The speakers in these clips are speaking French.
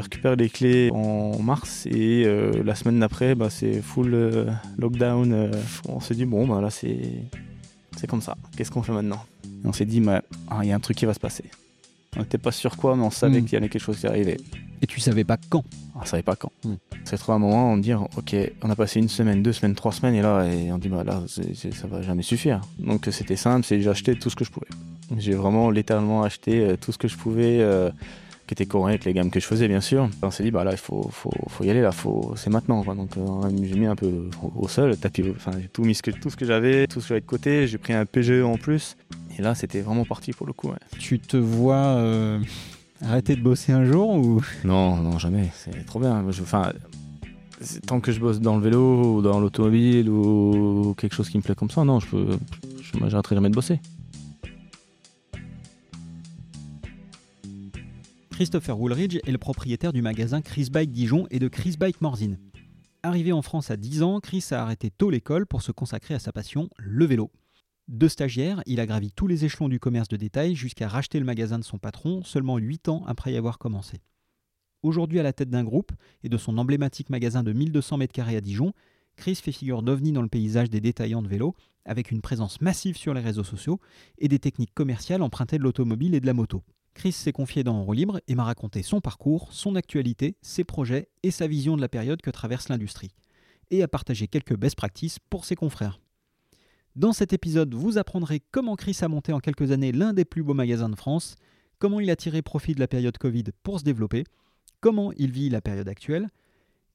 J'ai récupéré les clés en mars et euh, la semaine d'après, bah, c'est full euh, lockdown. euh, on s'est dit, bon, bah, là, c'est c'est comme ça. Qu'est-ce qu'on fait maintenant? Et On s'est dit, bah, ah, il y a un truc qui va se passer. On n'était pas sûr quoi, mais on savait Mm. qu'il y avait quelque chose qui arrivait. Et tu savais pas quand? On savait pas quand. Mm. C'est trouvé un moment, on dit, ok, on a passé une semaine, deux semaines, trois semaines, et là, et on dit, bah là, ça va jamais suffire. Donc c'était simple, c'est j'ai acheté tout ce que je pouvais. J'ai vraiment littéralement acheté tout ce que je pouvais, euh, qui était cohérent avec les gammes que je faisais, bien sûr. On s'est dit, bah là, il faut, faut, faut y aller, là, faut, c'est maintenant. Quoi. Donc euh, j'ai mis un peu au, au sol, tapis, enfin, j'ai tout mis ce que, tout ce que j'avais, tout ce que j'avais de côté, j'ai pris un PGE en plus. Et là, c'était vraiment parti pour le coup. ouais. Tu te vois euh, arrêter de bosser un jour ou? Non, non, jamais. C'est trop bien. Enfin, tant que je bosse dans le vélo ou dans l'automobile ou quelque chose qui me plaît comme ça, non, je peux. J'arrêterai jamais de bosser. Christopher Woolridge est le propriétaire du magasin Chris Bike Dijon et de Chris Bike Morzine. Arrivé en France à 10 ans, Chris a arrêté tôt l'école pour se consacrer à sa passion, le vélo. De stagiaire, il a gravi tous les échelons du commerce de détail jusqu'à racheter le magasin de son patron seulement 8 ans après y avoir commencé. Aujourd'hui à la tête d'un groupe et de son emblématique magasin de 1200 m2 à Dijon, Chris fait figure d'ovni dans le paysage des détaillants de vélo, avec une présence massive sur les réseaux sociaux et des techniques commerciales empruntées de l'automobile et de la moto. Chris s'est confié dans En roue libre et m'a raconté son parcours, son actualité, ses projets et sa vision de la période que traverse l'industrie. Et a partagé quelques best practices pour ses confrères. Dans cet épisode, vous apprendrez comment Chris a monté en quelques années l'un des plus beaux magasins de France, comment il a tiré profit de la période Covid pour se développer, comment il vit la période actuelle,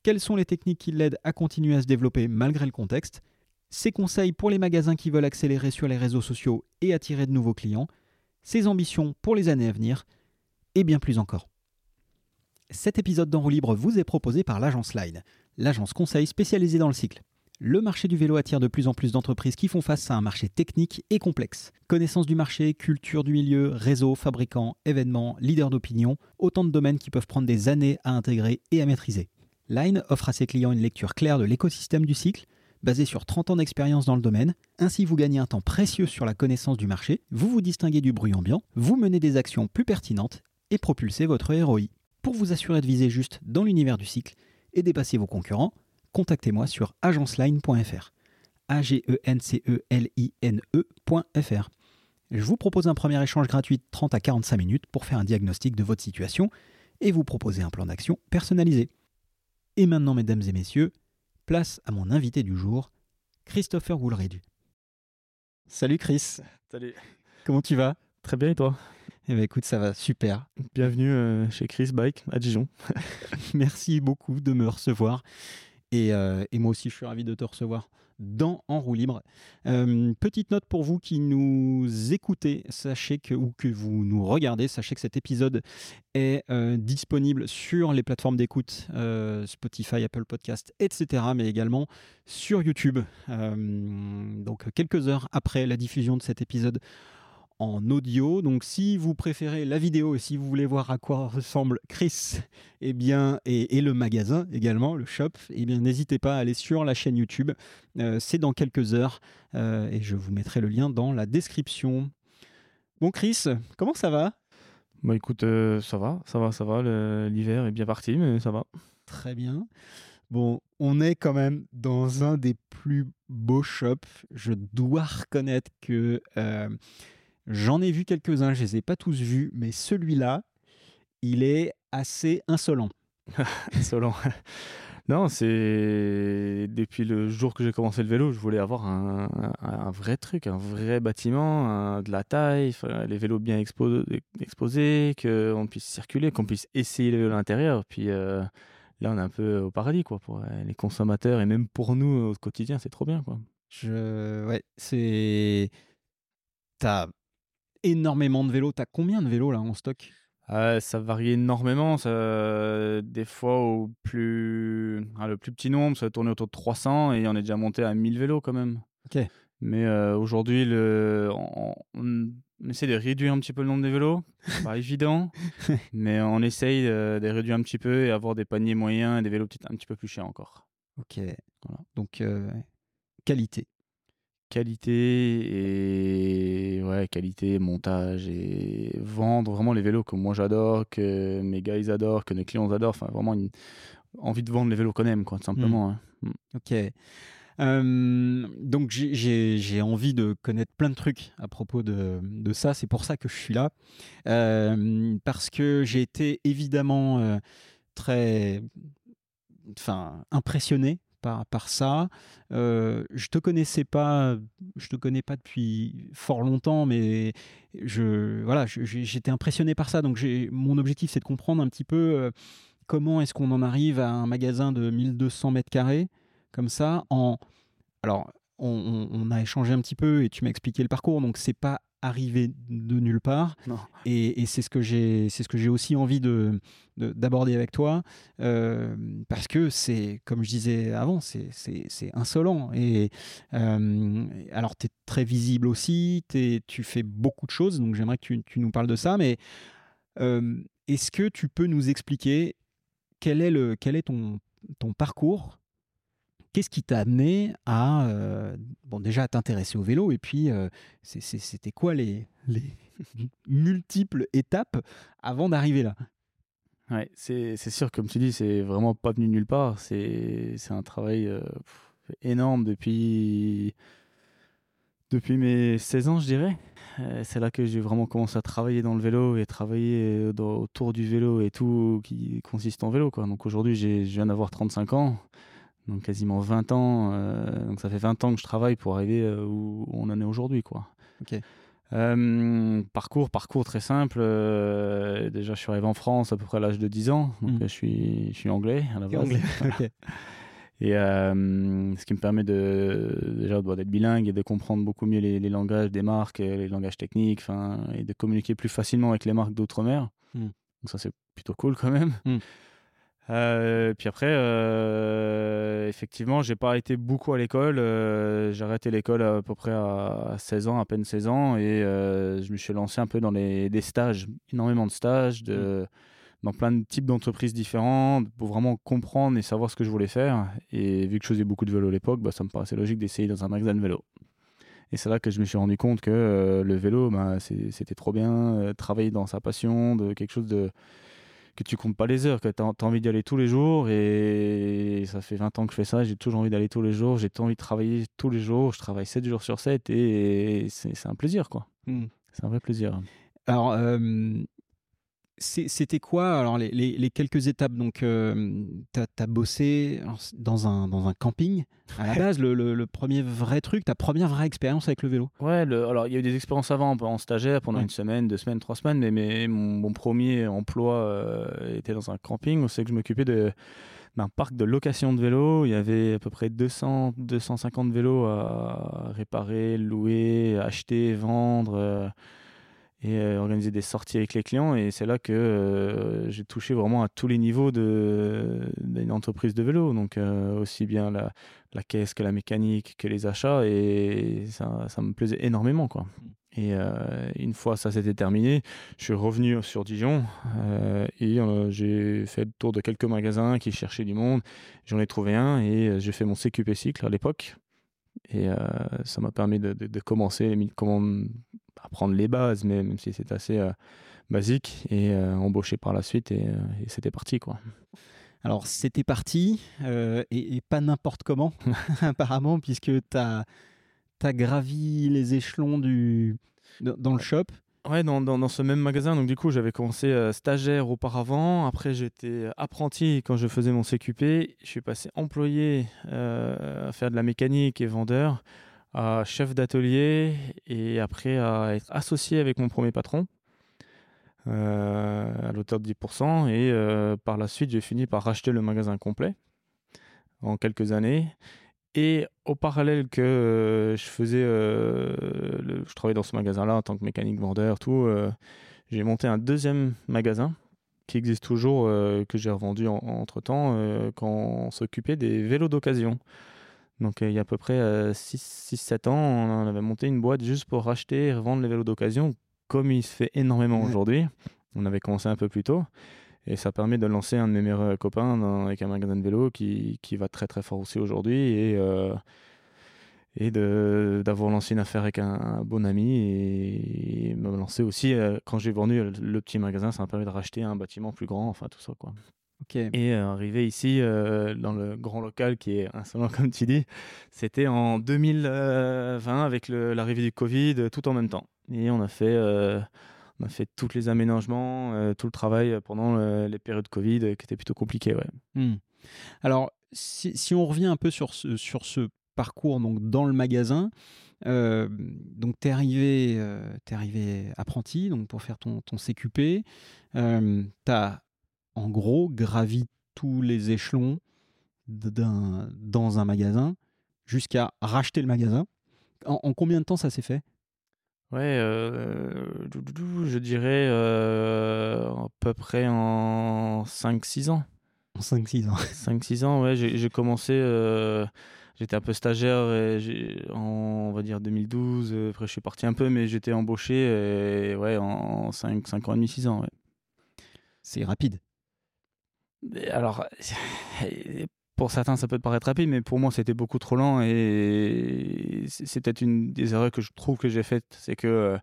quelles sont les techniques qui l'aident à continuer à se développer malgré le contexte, ses conseils pour les magasins qui veulent accélérer sur les réseaux sociaux et attirer de nouveaux clients, ses ambitions pour les années à venir, et bien plus encore. Cet épisode d'En roue libre vous est proposé par l'agence Line, l'agence conseil spécialisée dans le cycle. Le marché du vélo attire de plus en plus d'entreprises qui font face à un marché technique et complexe. Connaissance du marché, culture du milieu, réseau, fabricants, événements, leaders d'opinion, autant de domaines qui peuvent prendre des années à intégrer et à maîtriser. Line offre à ses clients une lecture claire de l'écosystème du cycle, basée sur 30 ans d'expérience dans le domaine. Ainsi, vous gagnez un temps précieux sur la connaissance du marché, vous vous distinguez du bruit ambiant, vous menez des actions plus pertinentes et propulsez votre ROI. Pour vous assurer de viser juste dans l'univers du cycle et dépasser vos concurrents, contactez-moi sur agenceline.fr. a g e n c e l i n e.fr. Je vous propose un premier échange gratuit de 30 à 45 minutes pour faire un diagnostic de votre situation et vous proposer un plan d'action personnalisé. Et maintenant, mesdames et messieurs, place à mon invité du jour, Christopher Woolridge. Salut Chris, Salut. comment tu vas? Très bien et toi? Eh ben écoute, ça va super. Bienvenue euh, chez Chris Bike à Dijon. Merci beaucoup de me recevoir. Et, euh, et moi aussi, je suis ravi de te recevoir dans En roue libre. Euh, petite note pour vous qui nous écoutez, sachez que, ou que vous nous regardez, sachez que cet épisode est euh, disponible sur les plateformes d'écoute, Spotify, Apple Podcast, etc., mais également sur YouTube. Donc quelques heures après la diffusion de cet épisode en audio. Donc si vous préférez la vidéo et si vous voulez voir à quoi ressemble Chris eh bien, et, et le magasin également, le shop, eh bien n'hésitez pas à aller sur la chaîne YouTube. Euh, C'est dans quelques heures euh, et je vous mettrai le lien dans la description. Bon Chris, comment ça va? Bah écoute, euh, ça va, ça va, ça va. L'hiver est bien parti, mais ça va. Très bien. Bon, on est quand même dans un des plus beaux shops. Je dois reconnaître que euh, j'en ai vu quelques-uns, je les ai pas tous vus, mais celui-là, il est assez insolent. Insolent. non, c'est depuis le jour que j'ai commencé le vélo, je voulais avoir un, un- un vrai truc, un vrai bâtiment, un- de la taille, les vélos bien expo- exposés, qu'on puisse circuler, qu'on puisse essayer les vélos à l'intérieur. Puis euh, là, on est un peu au paradis, quoi, pour euh, les consommateurs et même pour nous au quotidien, c'est trop bien, quoi. Je... Ouais, c'est... T'as énormément de vélos. T'as combien de vélos là en stock? Euh, ça varie énormément. Ça, des fois, au plus, ah, le plus petit nombre, ça tournait autour de 300 et on est déjà monté à 1000 vélos quand même. Ok. Mais euh, aujourd'hui, le, on, on essaie de réduire un petit peu le nombre de vélos. Pas évident, mais on essaye euh, de réduire un petit peu et avoir des paniers moyens et des vélos petit- un petit peu plus chers encore. Ok. Voilà. Donc, qualité. Qualité et ouais qualité montage et vendre vraiment les vélos que moi j'adore que mes gars ils adorent que mes clients adorent enfin vraiment une envie de vendre les vélos qu'on aime quoi tout simplement hein. mm. ok euh, donc j'ai envie de connaître plein de trucs à propos de, de ça. C'est pour ça que je suis là. Euh, parce que j'ai été évidemment euh, très enfin, impressionné par, par ça. je te connaissais pas, je te connais pas depuis fort longtemps, mais je voilà, j'étais impressionné par ça. Donc mon objectif, c'est de comprendre un petit peu comment est-ce qu'on en arrive à un magasin de 1200 mètres carrés comme ça en alors on, a échangé un petit peu et tu m'as expliqué le parcours donc c'est pas arrivé de nulle part. Et, c'est ce que j'ai c'est ce que j'ai aussi envie de d'aborder avec toi euh, parce que c'est comme je disais avant c'est insolent. Et euh, alors tu es très visible aussi es, tu fais beaucoup de choses donc j'aimerais que tu, nous parles de ça mais euh, est-ce que tu peux nous expliquer quel est le quel est ton ton parcours Qu'est-ce qui t'a amené à, euh, bon, déjà à t'intéresser au vélo et puis euh, c'était quoi les, les multiples étapes avant d'arriver là? Ouais, c'est sûr, comme tu dis, c'est vraiment pas venu nulle part. C'est un travail euh, énorme depuis, depuis mes 16 ans, je dirais. c'est là que j'ai vraiment commencé à travailler dans le vélo et travailler autour du vélo et tout qui consiste en vélo. Quoi. Donc aujourd'hui, je viens d'avoir 35 ans donc quasiment 20 ans. Euh, donc ça fait 20 ans que je travaille pour arriver euh, où on en est aujourd'hui, quoi. Euh, parcours, parcours très simple. déjà, je suis arrivé en France à peu près à l'âge de 10 ans, donc hmm. je suis, je suis anglais à la base. Anglais. Et ce qui me permet de déjà d'être bilingue et de comprendre beaucoup mieux les, langages des marques, les langages techniques, et de communiquer plus facilement avec les marques d'outre-mer. Hmm. Donc ça c'est plutôt cool quand même. Hmm. Euh, puis après, euh, effectivement, j'ai pas été beaucoup à l'école. Euh, j'ai arrêté l'école à peu près à 16 ans, à peine 16 ans, et euh, je me suis lancé un peu dans les, des stages, énormément de stages, de, mm. dans plein de types d'entreprises différentes, pour vraiment comprendre et savoir ce que je voulais faire. Et vu que je faisais beaucoup de vélo à l'époque, bah, ça me paraissait logique d'essayer dans un magasin de vélo. Et c'est là que je me suis rendu compte que le vélo, bah, c'était trop bien, travailler dans sa passion, de quelque chose de que tu comptes pas les heures, que tu as, envie d'y aller tous les jours. Et ça fait 20 ans que je fais ça, j'ai toujours envie d'aller tous les jours, j'ai envie de travailler tous les jours, je travaille 7 jours sur 7 et c'est un plaisir, quoi. Hmm. C'est un vrai plaisir. Alors, euh, c'était quoi alors les, quelques étapes? Donc, euh, tu as, bossé dans un, dans un camping à la base, le, premier vrai truc, ta première vraie expérience avec le vélo? Ouais, alors il y a eu des expériences avant en stagiaire pendant une semaine, deux semaines, trois semaines, mais, mais mon, premier emploi euh, était dans un camping. On sait que je m'occupais d'un parc de location de vélos. Il y avait à peu près 200, 250 vélos à réparer, louer, acheter, vendre. Euh, et euh, organiser des sorties avec les clients. Et c'est là que euh, j'ai touché vraiment à tous les niveaux d'une entreprise de vélo. Donc euh, aussi bien la, la, caisse que la mécanique, que les achats. Et ça, ça me plaisait énormément. Quoi. Et une fois ça s'était terminé, je suis revenu sur Dijon et j'ai fait le tour de quelques magasins qui cherchaient du monde. J'en ai trouvé un et j'ai fait mon CQP cycle à l'époque. Et ça m'a permis de, de, de commencer comment apprendre les bases, mais même si c'est assez euh, basique, et euh, embauché par la suite, et, euh, et c'était parti, quoi. Alors, c'était parti, et, pas n'importe comment, apparemment, puisque tu as, as, gravi les échelons du, dans le shop. Ouais, dans, dans, ce même magasin. Donc, du coup, j'avais commencé stagiaire auparavant. Après, j'étais apprenti quand je faisais mon CQP. Je suis passé employé à faire de la mécanique et vendeur à chef d'atelier et après à être associé avec mon premier patron euh, à l'auteur de 10%. Et euh, par la suite, j'ai fini par racheter le magasin complet en quelques années. Et au parallèle que euh, je faisais, je travaillais dans ce magasin-là en tant que mécanique vendeur, tout, j'ai monté un deuxième magasin qui existe toujours, que j'ai revendu entre temps, quand on s'occupait des vélos d'occasion. Donc euh, il y a à peu près 6-7 euh, ans, on avait monté une boîte juste pour racheter et revendre les vélos d'occasion, comme il se fait énormément aujourd'hui. On avait commencé un peu plus tôt. Et ça permet de lancer un de mes meilleurs copains avec un magasin de vélo qui, qui va très très fort aussi aujourd'hui. Et, euh, et d'avoir lancé une affaire avec un, bon ami et, me lancer aussi quand j'ai vendu le petit magasin ça m'a permis de racheter un bâtiment plus grand enfin tout ça quoi et arrivé ici dans le grand local qui est insolent comme tu dis c'était en 2020 avec l'arrivée du Covid tout en même temps et on a fait on a fait tous les aménagements, euh, tout le travail pendant les périodes Covid qui étaient plutôt compliquées. Hmm. Alors, si, on revient un peu sur ce, sur ce parcours donc, dans le magasin, euh, donc tu es, arrivé, euh, arrivé apprenti donc, pour faire ton, ton CQP. Euh, tu as en gros gravi tous les échelons dans un magasin jusqu'à racheter le magasin. en combien de temps ça s'est fait? Ouais, euh, je dirais euh, à peu près en 5-6 ans. En 5-6 ans. 5-6 ans, ouais, j'ai commencé, euh, j'étais un peu stagiaire et en, on va dire 2012, après je suis parti un peu, mais j'étais embauché et, ouais, en 5, 5 ans et demi, 6 ans. Ouais. C'est rapide. Alors, pour certains, ça peut te paraître rapide, mais pour moi, c'était beaucoup trop lent. Et c'est peut-être une des erreurs que je trouve que j'ai faites. C'est que euh,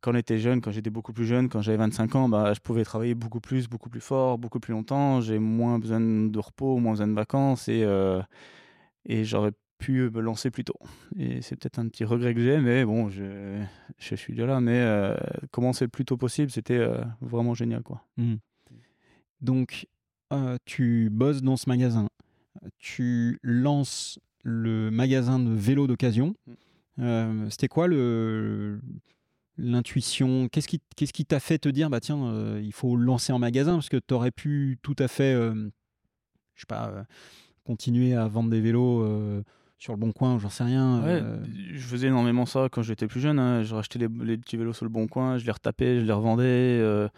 quand on était jeune, quand j'étais beaucoup plus jeune, quand j'avais 25 ans, bah, je pouvais travailler beaucoup plus, beaucoup plus fort, beaucoup plus longtemps. J'ai moins besoin de repos, moins besoin de vacances. Et, euh, et j'aurais pu me lancer plus tôt. Et c'est peut-être un petit regret que j'ai, mais bon, je, je suis déjà là. Mais euh, commencer le plus tôt possible, c'était vraiment génial. Quoi. Mmh. Donc, tu bosses dans ce magasin tu lances le magasin de vélo d'occasion. Mm. Euh, c'était quoi le l'intuition? Qu'est-ce qui qu'est-ce qui t'a fait te dire bah tiens euh, il faut lancer en magasin? Parce que tu aurais pu tout à fait euh, je sais pas continuer à vendre des vélos sur le bon coin, j'en sais rien. je faisais énormément ça quand j'étais plus jeune. Hein. Je rachetais les, les, petits vélos sur le bon coin, je les retapais, je les revendais. Euh,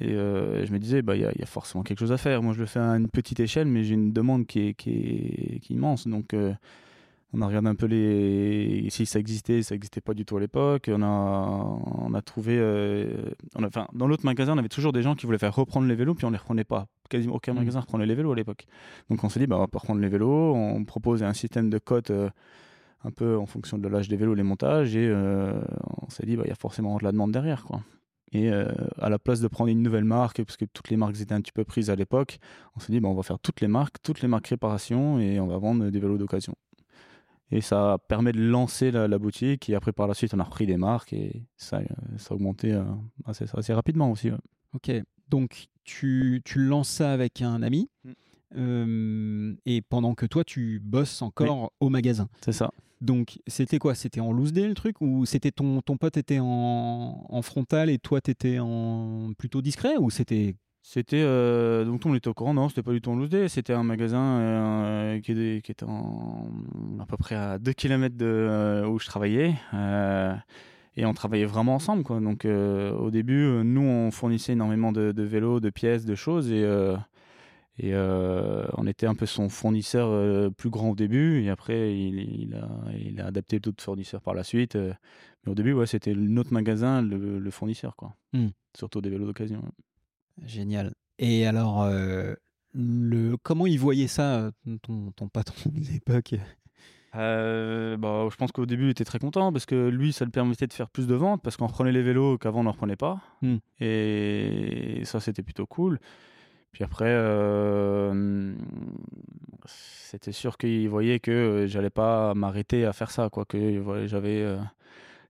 et je me disais, bah, il y, a forcément quelque chose à faire. Moi, je le fais à une petite échelle, mais j'ai une demande qui est, qui est, qui est immense. Donc, euh, on a regardé un peu les. Si ça existait, ça n'existait pas du tout à l'époque. On a, on a trouvé. Euh, on a, enfin, dans l'autre magasin, on avait toujours des gens qui voulaient faire reprendre les vélos, puis on les reprenait pas. Quasiment aucun mmh. magasin reprenait les vélos à l'époque. Donc, on s'est dit, bah, on va pas reprendre les vélos. On propose un système de cotes un peu en fonction de l'âge des vélos, les montages. Et on s'est dit, bah, il y a forcément de la demande derrière. Quoi. Et euh, à la place de prendre une nouvelle marque, parce que toutes les marques étaient un petit peu prises à l'époque, on s'est dit, bon, on va faire toutes les marques, toutes les marques réparation et on va vendre des vélos d'occasion. Et ça permet de lancer la, boutique et après par la suite on a repris des marques et ça, euh, ça a augmenté euh, assez, assez, rapidement aussi. Ok, donc tu, tu lances ça avec un ami mm. et pendant que toi tu bosses encore au magasin. C'est ça. Donc, c'était quoi? C'était en loose day le truc? Ou c'était ton, ton pote était en, frontal et toi t'étais en plutôt discret? Ou c'était. C'était. Euh, donc, on était au courant, non, c'était pas du tout en loose day. C'était un magasin euh, qui, qui, était à peu près à 2 km de euh, où je travaillais. et on travaillait vraiment ensemble, quoi. Donc, au début, nous, on fournissait énormément de, de vélos, de pièces, de choses. Et et euh, on était un peu son fournisseur euh, plus grand au début, et après il, a, il a, adapté d'autres fournisseurs par la suite. Euh. mais au début, ouais, c'était notre magasin, le, fournisseur, quoi. Hmm. Surtout des vélos d'occasion. Génial. Et alors, le, comment il voyait ça, ton, ton patron de l'époque? Bah, je pense qu'au début, il était très content parce que lui, ça le permettait de faire plus de ventes parce qu'on reprenait les vélos qu'avant on n'en reprenait pas. Hmm. Et ça, c'était plutôt cool. Puis après, euh, c'était sûr qu'il voyait que j'allais pas m'arrêter à faire ça, quoi, que j'avais euh,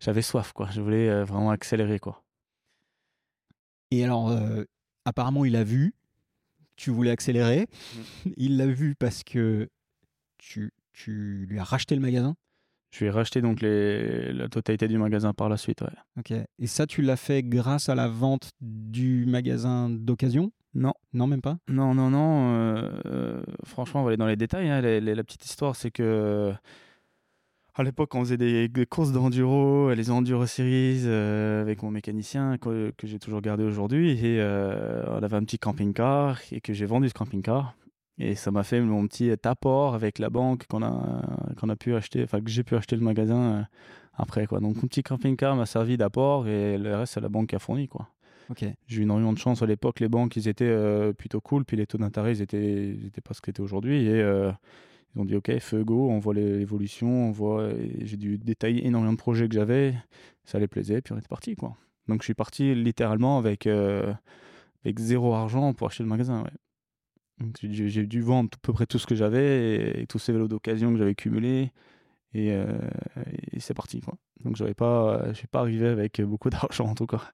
j'avais soif, quoi. Je voulais euh, vraiment accélérer, quoi. Et alors, apparemment, il a vu, tu voulais accélérer. Mmh. Il l'a vu parce que tu, tu lui as racheté le magasin. Je lui ai racheté donc les, la totalité du magasin par la suite, ouais. Ok. Et ça, tu l'as fait grâce à la vente du magasin d'occasion? Non. Non, même pas? Non, non, non. Euh, euh, franchement, on va aller dans les détails. Hein. la petite histoire, c'est que à l'époque, on faisait des, courses d'enduro, les Enduro Series euh, avec mon mécanicien que, j'ai toujours gardé aujourd'hui. Et on avait un petit camping-car et que j'ai vendu ce camping-car. Et ça m'a fait mon petit apport avec la banque qu'on a, qu'on a pu acheter, enfin que j'ai pu acheter le magasin après. Quoi. Donc, mon petit camping-car m'a servi d'apport et le reste, c'est la banque qui a fourni. Quoi. J'ai eu énormément de chance à l'époque. Les banques, ils étaient euh, plutôt cool. Puis les taux d'intérêt, ils étaient, pas ce qu'ils étaient aujourd'hui. Et euh, Ils ont dit ok, feu go, on voit l'évolution. J'ai dû détailler énormément de projets que j'avais, ça les plaisait, puis on était parti quoi. Donc je suis parti littéralement avec euh, avec zéro argent pour acheter le magasin. J'ai dû vendre à peu près tout ce que j'avais et, tous ces vélos d'occasion que j'avais cumulés et, c'est parti quoi. Donc je suis pas arrivé avec beaucoup d'argent en tout cas.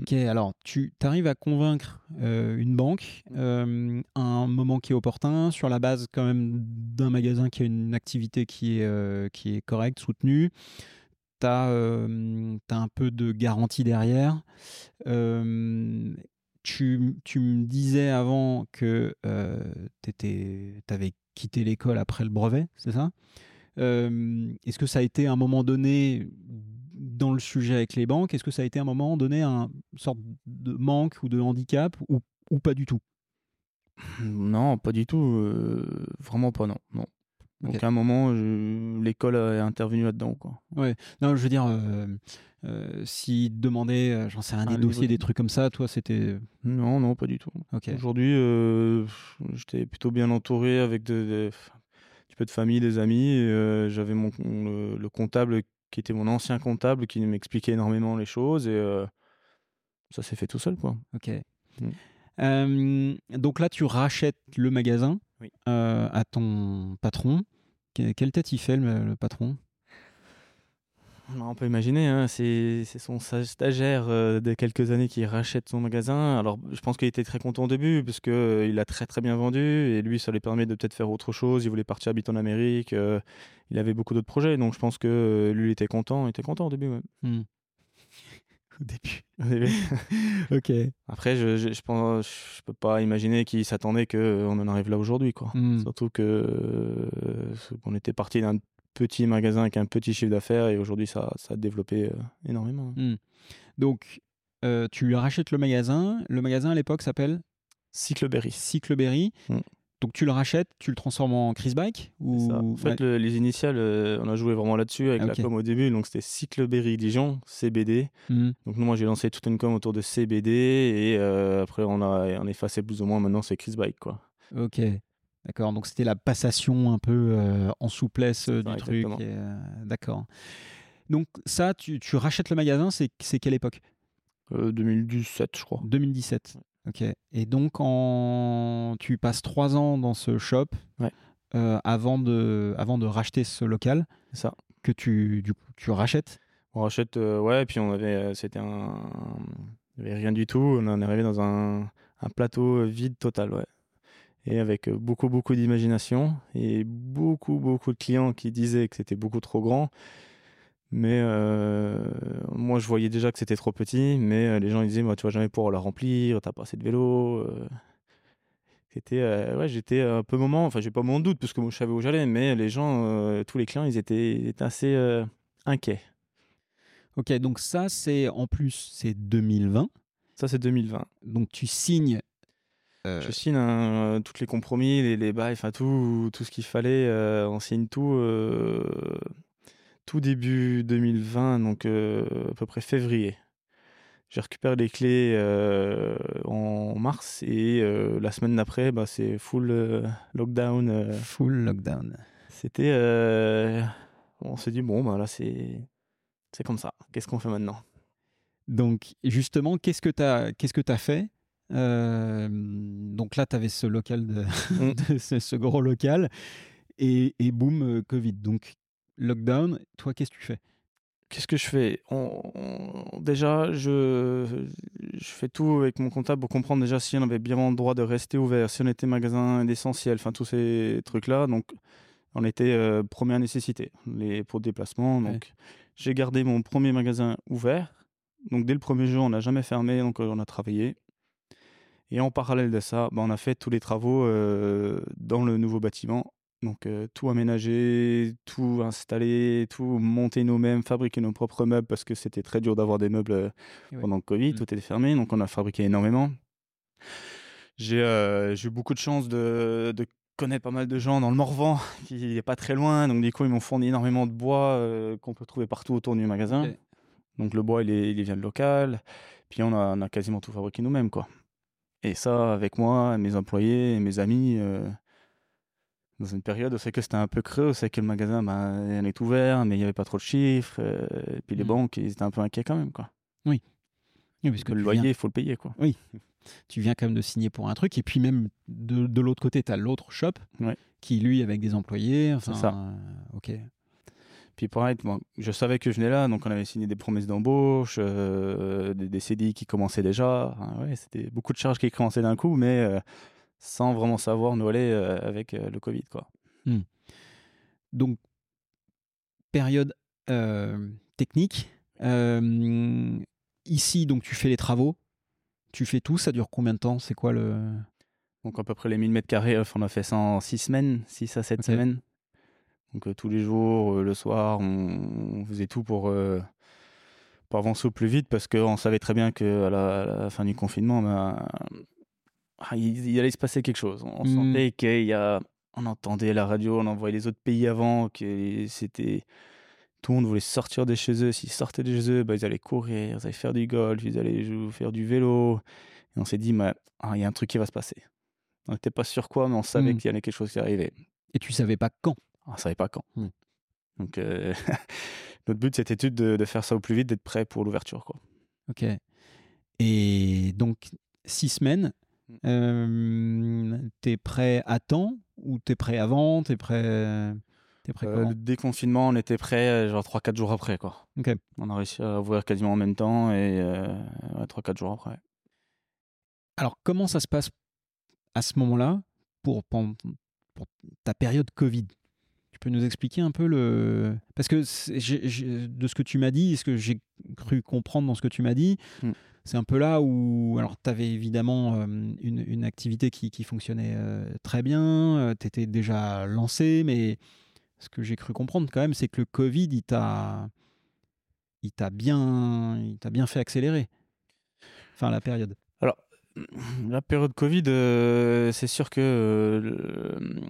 Ok, alors tu arrives à convaincre euh, une banque euh, à un moment qui est opportun, sur la base quand même d'un magasin qui a une activité qui est, euh, qui est correcte, soutenue. Tu as, un peu de garantie derrière. Tu, tu, me disais avant que tu avais quitté l'école après le brevet, c'est ça? Est-ce que ça a été à un moment donné dans le sujet avec les banques, est-ce que ça a été à un moment donné un sorte de manque ou de handicap ou, ou pas du tout? Non, pas du tout. Euh, vraiment pas, non. non. Donc à un moment, l'école a intervenu là-dedans. Quoi. Ouais. Non, je veux dire, euh, euh, s'ils demandaient, j'en sais rien, des dossiers, des trucs comme ça, toi, c'était... Non, non, pas du tout. Aujourd'hui, j'étais plutôt bien entouré avec de, un petit peu de famille, des amis. J'avais mon le, comptable qui était mon ancien comptable, qui m'expliquait énormément les choses et euh, ça s'est fait tout seul, quoi. Ok. Mm. Euh, donc là, tu rachètes le magasin euh, à ton patron. Quelle tête il fait, le patron? On peut imaginer, hein, c'est son stagiaire euh, de quelques années qui rachète son magasin. Alors, je pense qu'il était très content au début parce que euh, il a très très bien vendu et lui, ça lui permet de peut-être faire autre chose. Il voulait partir habiter en Amérique. Euh, il avait beaucoup d'autres projets, donc je pense que lui, il était content. Il était content au début. Hmm. au début. ok. Après, je, je, pense, je peux pas imaginer qu'il s'attendait qu'on en arrive là aujourd'hui, quoi. Hmm. Surtout que on était parti d'un petit magasin avec un petit chiffre d'affaires et aujourd'hui ça, ça a développé euh, énormément. Hmm. Donc euh, tu lui rachètes le magasin. Le magasin à l'époque s'appelle Cycleberry. Cycleberry. Hmm. Donc tu le rachètes, tu le transformes en Chris Bike ou... En fait, les initiales, euh, on a joué vraiment là-dessus avec la com au début. Donc c'était Cycleberry Dijon, CBD. Hmm. Donc moi j'ai lancé toute une com autour de CBD et après on a, on effacé plus ou moins. Maintenant c'est Chris Bike quoi. Ok. D'accord, donc c'était la passation un peu euh, en souplesse euh, du truc. Euh, d'accord. Donc ça, tu, rachètes le magasin, c'est quelle époque? 2017, je crois. 2017. Ok. Et donc en... tu passes trois ans dans ce shop avant, de, avant de racheter ce local. Ça. Que tu, du coup, tu rachètes? On rachète, ouais, et puis on avait, c'était un, il n'y avait rien du tout. On en est arrivé dans un, un plateau vide total, ouais et avec euh, beaucoup beaucoup d'imagination et beaucoup beaucoup de clients qui disaient que c'était beaucoup trop grand. Mais euh, moi, je voyais déjà que c'était trop petit, mais euh, les gens ils disaient, moi, tu vas jamais pouvoir la remplir, t'as pas assez de vélo. C'était, ouais, j'étais un peu moment, enfin, j'ai pas mon doute parce que moi, je savais où j'allais, mais les gens, tous les clients, ils étaient, étaient assez inquiets. Ok, donc ça, c'est en plus, c'est 2020. Ça, c'est 2020. Donc tu signes je signe hein, tous les compromis, les, les bails, enfin tout, tout ce qu'il fallait. Euh, on signe tout, euh, tout début 2020, donc à peu près février. J'ai récupéré les clés en mars et la semaine d'après, bah, c'est full lockdown. Full lockdown. C'était. on s'est dit, bon, bah, là, c'est c'est comme ça. Qu'est-ce qu'on fait maintenant? Donc, justement, qu'est-ce que tu as, qu'est-ce que as fait euh, donc là, tu avais ce local, de, mm. ce, gros local, et, et boum, euh, Covid. Donc lockdown, toi, qu'est-ce que tu fais? Qu'est-ce que je fais? Déjà, je, je fais tout avec mon comptable pour comprendre déjà si on avait bien le droit de rester ouvert, si on était magasin d'essentiel, enfin tous ces trucs-là. Donc, on était euh, première nécessité les, pour déplacement. Donc, j'ai gardé mon premier magasin ouvert. Donc, dès le premier jour, on n'a jamais fermé, donc on a travaillé. Et en parallèle de ça, bah, on a fait tous les travaux euh, dans le nouveau bâtiment. Donc euh, tout aménager, tout installer, tout monter nous-mêmes, fabriquer nos propres meubles parce que c'était très dur d'avoir des meubles euh, pendant le Covid, mm. tout était fermé, donc on a fabriqué énormément. J'ai eu beaucoup de chance de, connaître pas mal de gens dans le Morvan, qui n'est pas très loin, donc du coup ils m'ont fourni énormément de bois qu'on peut trouver partout autour du magasin. Donc le bois il, est, il vient de local, puis on a, on a quasiment tout fabriqué nous-mêmes quoi. Et ça, avec moi, mes employés, mes amis, euh, dans une période où c'est que c'était un peu creux, c'est que le magasin ben, il est ouvert, mais il n'y avait pas trop de chiffres. euh, et puis les Mm. banques, ils étaient un peu inquiets quand même. Quoi. Oui, parce que le loyer, viens- il faut le payer. Quoi. tu viens quand même de signer pour un truc, et puis même de, de l'autre côté, tu as l'autre shop Ouais. qui, lui, avec des employés. Enfin, ça. euh, ok. Puis pareil, je savais que je venais là, donc on avait signé des promesses d'embauche, euh, des, des CDI qui commençaient déjà. Ouais, c'était beaucoup de charges qui commençaient d'un coup, mais euh, sans vraiment savoir nous aller euh, avec le Covid. Quoi. Donc, période technique. Ici, donc, tu fais les travaux. Tu fais tout. Ça dure combien de temps? C'est quoi le. Donc à peu près les 1000 mètres carrés, on a fait ça en 6 semaines, 6 à 7 Ok. semaines. Donc euh, tous les jours, euh, le soir, on, on faisait tout pour, euh, pour avancer au plus vite parce qu'on savait très bien qu'à la, à la fin du confinement, ben, ah, il, il allait se passer quelque chose. On Mm. sentait qu'il y a... On entendait la radio, on envoyait les autres pays avant, que c'était... Tout le monde voulait sortir de chez eux. S'ils sortaient de chez eux, ben, ils allaient courir, ils allaient faire du golf, ils allaient jou- faire du vélo. Et on s'est dit, ah, il y a un truc qui va se passer. On n'était pas sûr quoi, mais on savait Mm. qu'il y avait quelque chose qui arrivait. Et tu savais pas quand? On ne savait pas quand. Mm. Donc, euh, notre but, c'était de, de faire ça au plus vite, d'être prêt pour l'ouverture. Quoi. Ok. Et donc, six semaines. Mm. Euh, t'es prêt à temps ou t'es prêt avant? T'es prêt T'es prêt Euh, le déconfinement, on était prêt euh, genre 3-4 jours après. Quoi. Ok. On a réussi à ouvrir quasiment en même temps et euh, ouais, 3-4 jours après. Alors, comment ça se passe à ce moment-là pour, pour ta période Covid? Tu peux nous expliquer un peu le. Parce que de ce que tu m'as dit, ce que j'ai cru comprendre dans ce que tu m'as dit, Mm. c'est un peu là où. Alors, tu avais évidemment euh, une, une activité qui, qui fonctionnait euh, très bien, tu étais déjà lancé, mais ce que j'ai cru comprendre quand même, c'est que le Covid, il t'a. Il t'a bien, il t'a bien fait accélérer. Enfin, la période. Alors, la période Covid, euh, c'est sûr que. euh,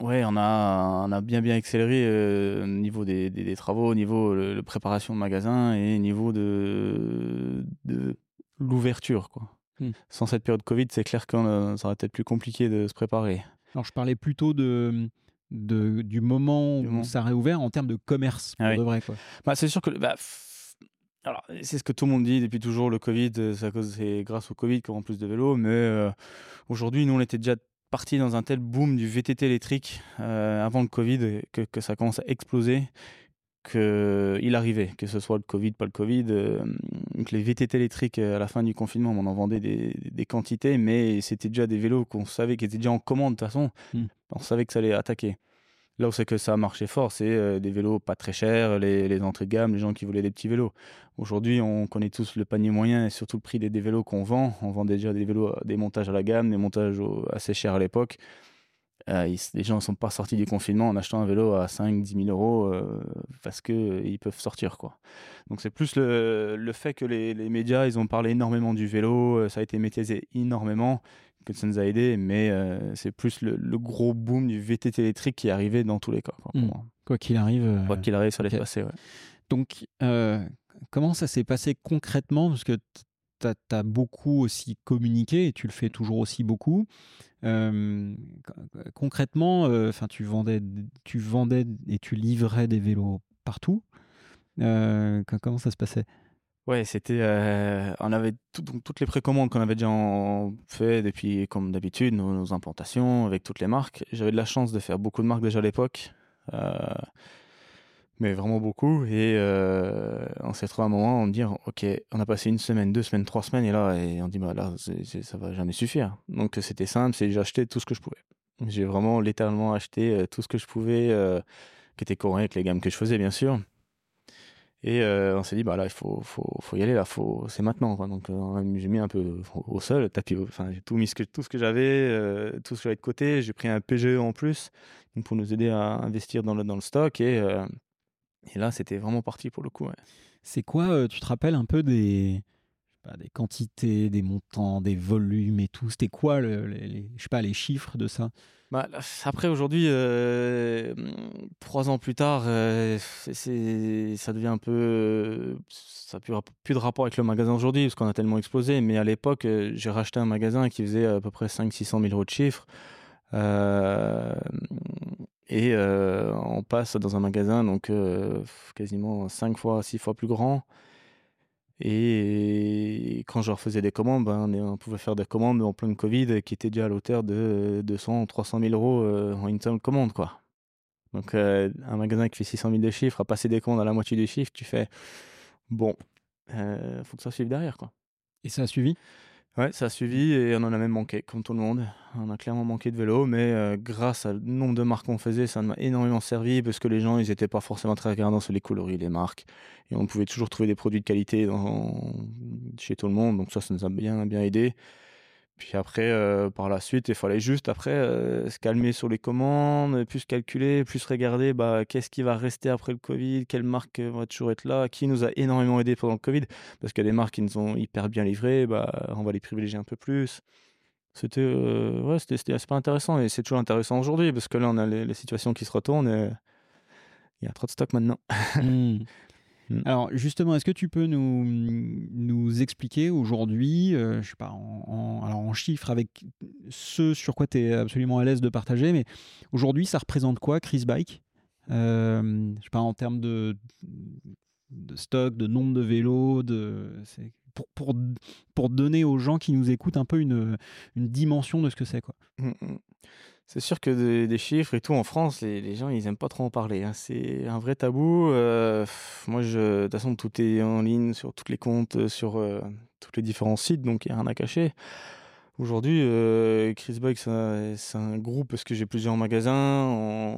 Ouais, on a, on a bien bien accéléré euh, au niveau des, des- des travaux, au niveau de la préparation de magasin et au niveau de, de l'ouverture. quoi. Hmm. Sans cette période Covid, c'est clair que euh, ça aurait été plus compliqué de se préparer. Alors, je parlais plutôt de, de- du moment Du où moment. ça réouvert en termes de commerce, pour Ah oui. de vrai. Quoi. Bah, c'est sûr que. Bah, alors, c'est ce que tout le monde dit depuis toujours, le Covid, euh, c'est grâce au Covid qu'on vend plus de vélos, mais euh, aujourd'hui, nous, on était déjà parti dans un tel boom du VTT électrique euh, avant le Covid que, que ça commence à exploser, qu'il arrivait, que ce soit le Covid, pas le Covid, euh, que les VTT électriques euh, à la fin du confinement, on en vendait des, des quantités, mais c'était déjà des vélos qu'on savait qui étaient déjà en commande de toute façon, Mm. on savait que ça allait attaquer. Là où c'est que ça a marché fort, c'est euh, des vélos pas très chers, les, entrées de gamme, les gens qui voulaient des petits vélos. Aujourd'hui, on connaît tous le panier moyen et surtout le prix des, vélos qu'on vend. On vend déjà des vélos, des montages à la gamme, des montages assez chers à l'époque. Euh, ils- les gens ne sont pas sortis du confinement en achetant un vélo à 5-10 000 euros euh, parce qu'ils peuvent sortir. quoi. Donc c'est plus le, fait que les, médias, ils ont parlé énormément du vélo, ça a été médiatisé énormément, que ça nous a aidé, mais euh, c'est plus le, le gros boom du VTT électrique qui est arrivé dans tous les cas. quoi, pour Mm. qu'il arrive. euh, Quoi qu'il arrive, ça allait ok. se passer. ouais. Donc, euh, comment ça s'est passé concrètement? Parce que tu as, beaucoup aussi communiqué et tu le fais toujours aussi beaucoup. Euh, co- concrètement, euh, tu, vendais, tu vendais et tu livrais des vélos partout. Euh, co- comment ça se passait? Ouais, c'était. euh, on avait toutes les précommandes qu'on avait déjà en- fait depuis, comme d'habitude, nos, implantations avec toutes les marques. J'avais de la chance de faire beaucoup de marques déjà à l'époque, euh, mais vraiment beaucoup. Et euh, on s'est trouvé à un moment, on me dit, ok, on a passé une semaine, deux semaines, trois semaines, et là, et on dit, bah là, ça va jamais suffire. Donc c'était simple, c'est j'ai acheté tout ce que je pouvais. J'ai vraiment littéralement acheté tout ce que je pouvais, qui était cohérent avec les gammes que je faisais, bien sûr. Et euh, on s'est dit, bah là, il faut, faut, faut y aller, là, faut, c'est maintenant. Quoi. Donc, euh, j'ai mis un peu au, sol, tapis, enfin, tout mis, ce que, tout ce que j'avais, euh, tout ce que j'avais de côté. J'ai pris un PGE en plus pour nous aider à investir dans le, dans le stock. Et, euh, et là, c'était vraiment parti pour le coup. C'est quoi, tu te rappelles un peu des, des quantités, des montants, des volumes et tout? C'était quoi, le- je sais pas, les chiffres de ça? Bah, après, aujourd'hui, euh, trois ans plus tard, euh, ça devient un peu. Ça n'a plus, de rapport avec le magasin aujourd'hui, parce qu'on a tellement explosé. Mais à l'époque, euh, j'ai racheté un magasin qui faisait à peu près 500-600 000 euros de chiffre. et on passe dans un magasin quasiment 5 fois, 6 fois plus grand. Et quand je refaisais des commandes, ben, on pouvait faire des commandes en plein Covid qui étaient déjà à l'auteur de 200 300 000 euros en une seule commande. Quoi. Donc un magasin qui fait 600 000 de chiffres, à passer des commandes à la moitié du chiffre, tu fais bon, il faut que ça suive derrière. Quoi. Et ça a suivi? Ouais, ça a suivi et on en a même manqué, comme tout le monde. On a clairement manqué de vélo, mais euh, grâce au nombre de marques qu'on faisait, ça m'a énormément servi parce que les gens, ils n'étaient pas forcément très regardants sur les coloris, les marques. Et on pouvait toujours trouver des produits de qualité chez tout le monde. Donc ça, ça nous a bien, bien aidé. Puis après, euh, par la suite, il fallait juste après euh, se calmer sur les commandes, plus calculer, plus regarder bah, qu'est-ce qui va rester après le Covid, quelle marque va toujours être là, qui nous a énormément aidé pendant le Covid, parce qu'il y a des marques qui nous ont hyper bien livré, bah, on va les privilégier un peu plus. C'était euh, ouais, c'était assez intéressant et c'est toujours intéressant aujourd'hui parce que là on a les, situations qui se retournent et il y a trop de stock maintenant. Mmh. Mm. Alors justement, est-ce que tu peux nous, nous expliquer aujourd'hui, euh, je sais pas, en, alors en chiffres avec ce sur quoi tu es absolument à l'aise de partager, mais aujourd'hui ça représente quoi Chris Bike? Euh, Je sais pas, en termes de, de stock, de nombre de vélos, de, pour, pour, pour, donner aux gens qui nous écoutent un peu une, une dimension de ce que c'est. quoi. Mm, mm. C'est sûr que des, chiffres et tout en France, les, gens ils aiment pas trop en parler. Hein. C'est un vrai tabou. Euh, moi, de toute façon, tout est en ligne sur tous les comptes, euh, sur euh, tous les différents sites, donc il n'y a rien à cacher. Aujourd'hui, Chris Bike, c'est un, groupe parce que j'ai plusieurs magasins.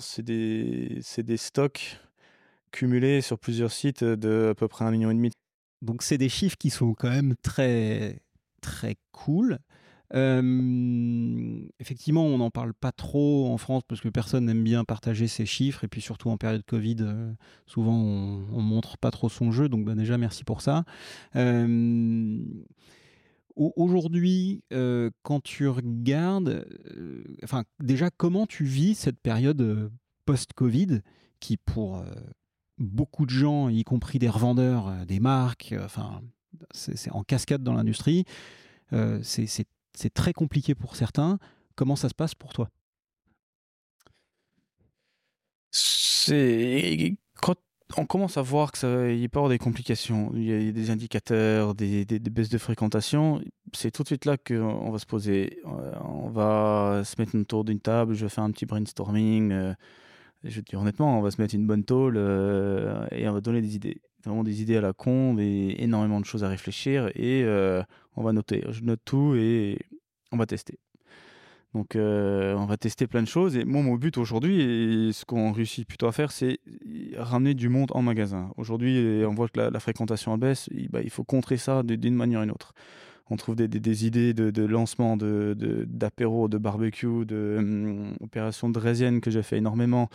C'est des, des stocks cumulés sur plusieurs sites de à peu près un million et demi. Donc c'est des chiffres qui sont quand même très très cool effectivement, on n'en parle pas trop en France parce que personne n'aime bien partager ses chiffres et puis surtout en période Covid, souvent on, on, montre pas trop son jeu. Donc bah, déjà merci pour ça. Aujourd'hui, quand tu regardes, enfin déjà comment tu vis cette période post-Covid qui pour beaucoup de gens, y compris des revendeurs, des marques, enfin c'est en cascade dans l'industrie. c'est c'est très compliqué pour certains. Comment ça se passe pour toi? Quand on commence à voir que ça, peut y avoir des complications, il y a des indicateurs, des, baisses de fréquentation, c'est tout de suite là qu'on va se poser. Euh, on va se mettre autour d'une table, je vais faire un petit brainstorming. Euh, je te dis honnêtement, on va se mettre une bonne tôle euh, et on va donner des idées. Vraiment des idées à la con, et énormément de choses à réfléchir et on va noter. Je note tout et on va tester. Donc, euh, on va tester plein de choses. Et moi, mon but aujourd'hui, et ce qu'on réussit plutôt à faire, c'est ramener du monde en magasin. Aujourd'hui, on voit que la, fréquentation baisse. Bah, il faut contrer ça d'une manière ou d'une autre. On trouve des, idées de, lancement d'apéro, de, de, barbecue, de hum, opérations draisiennes que j'ai fait énormément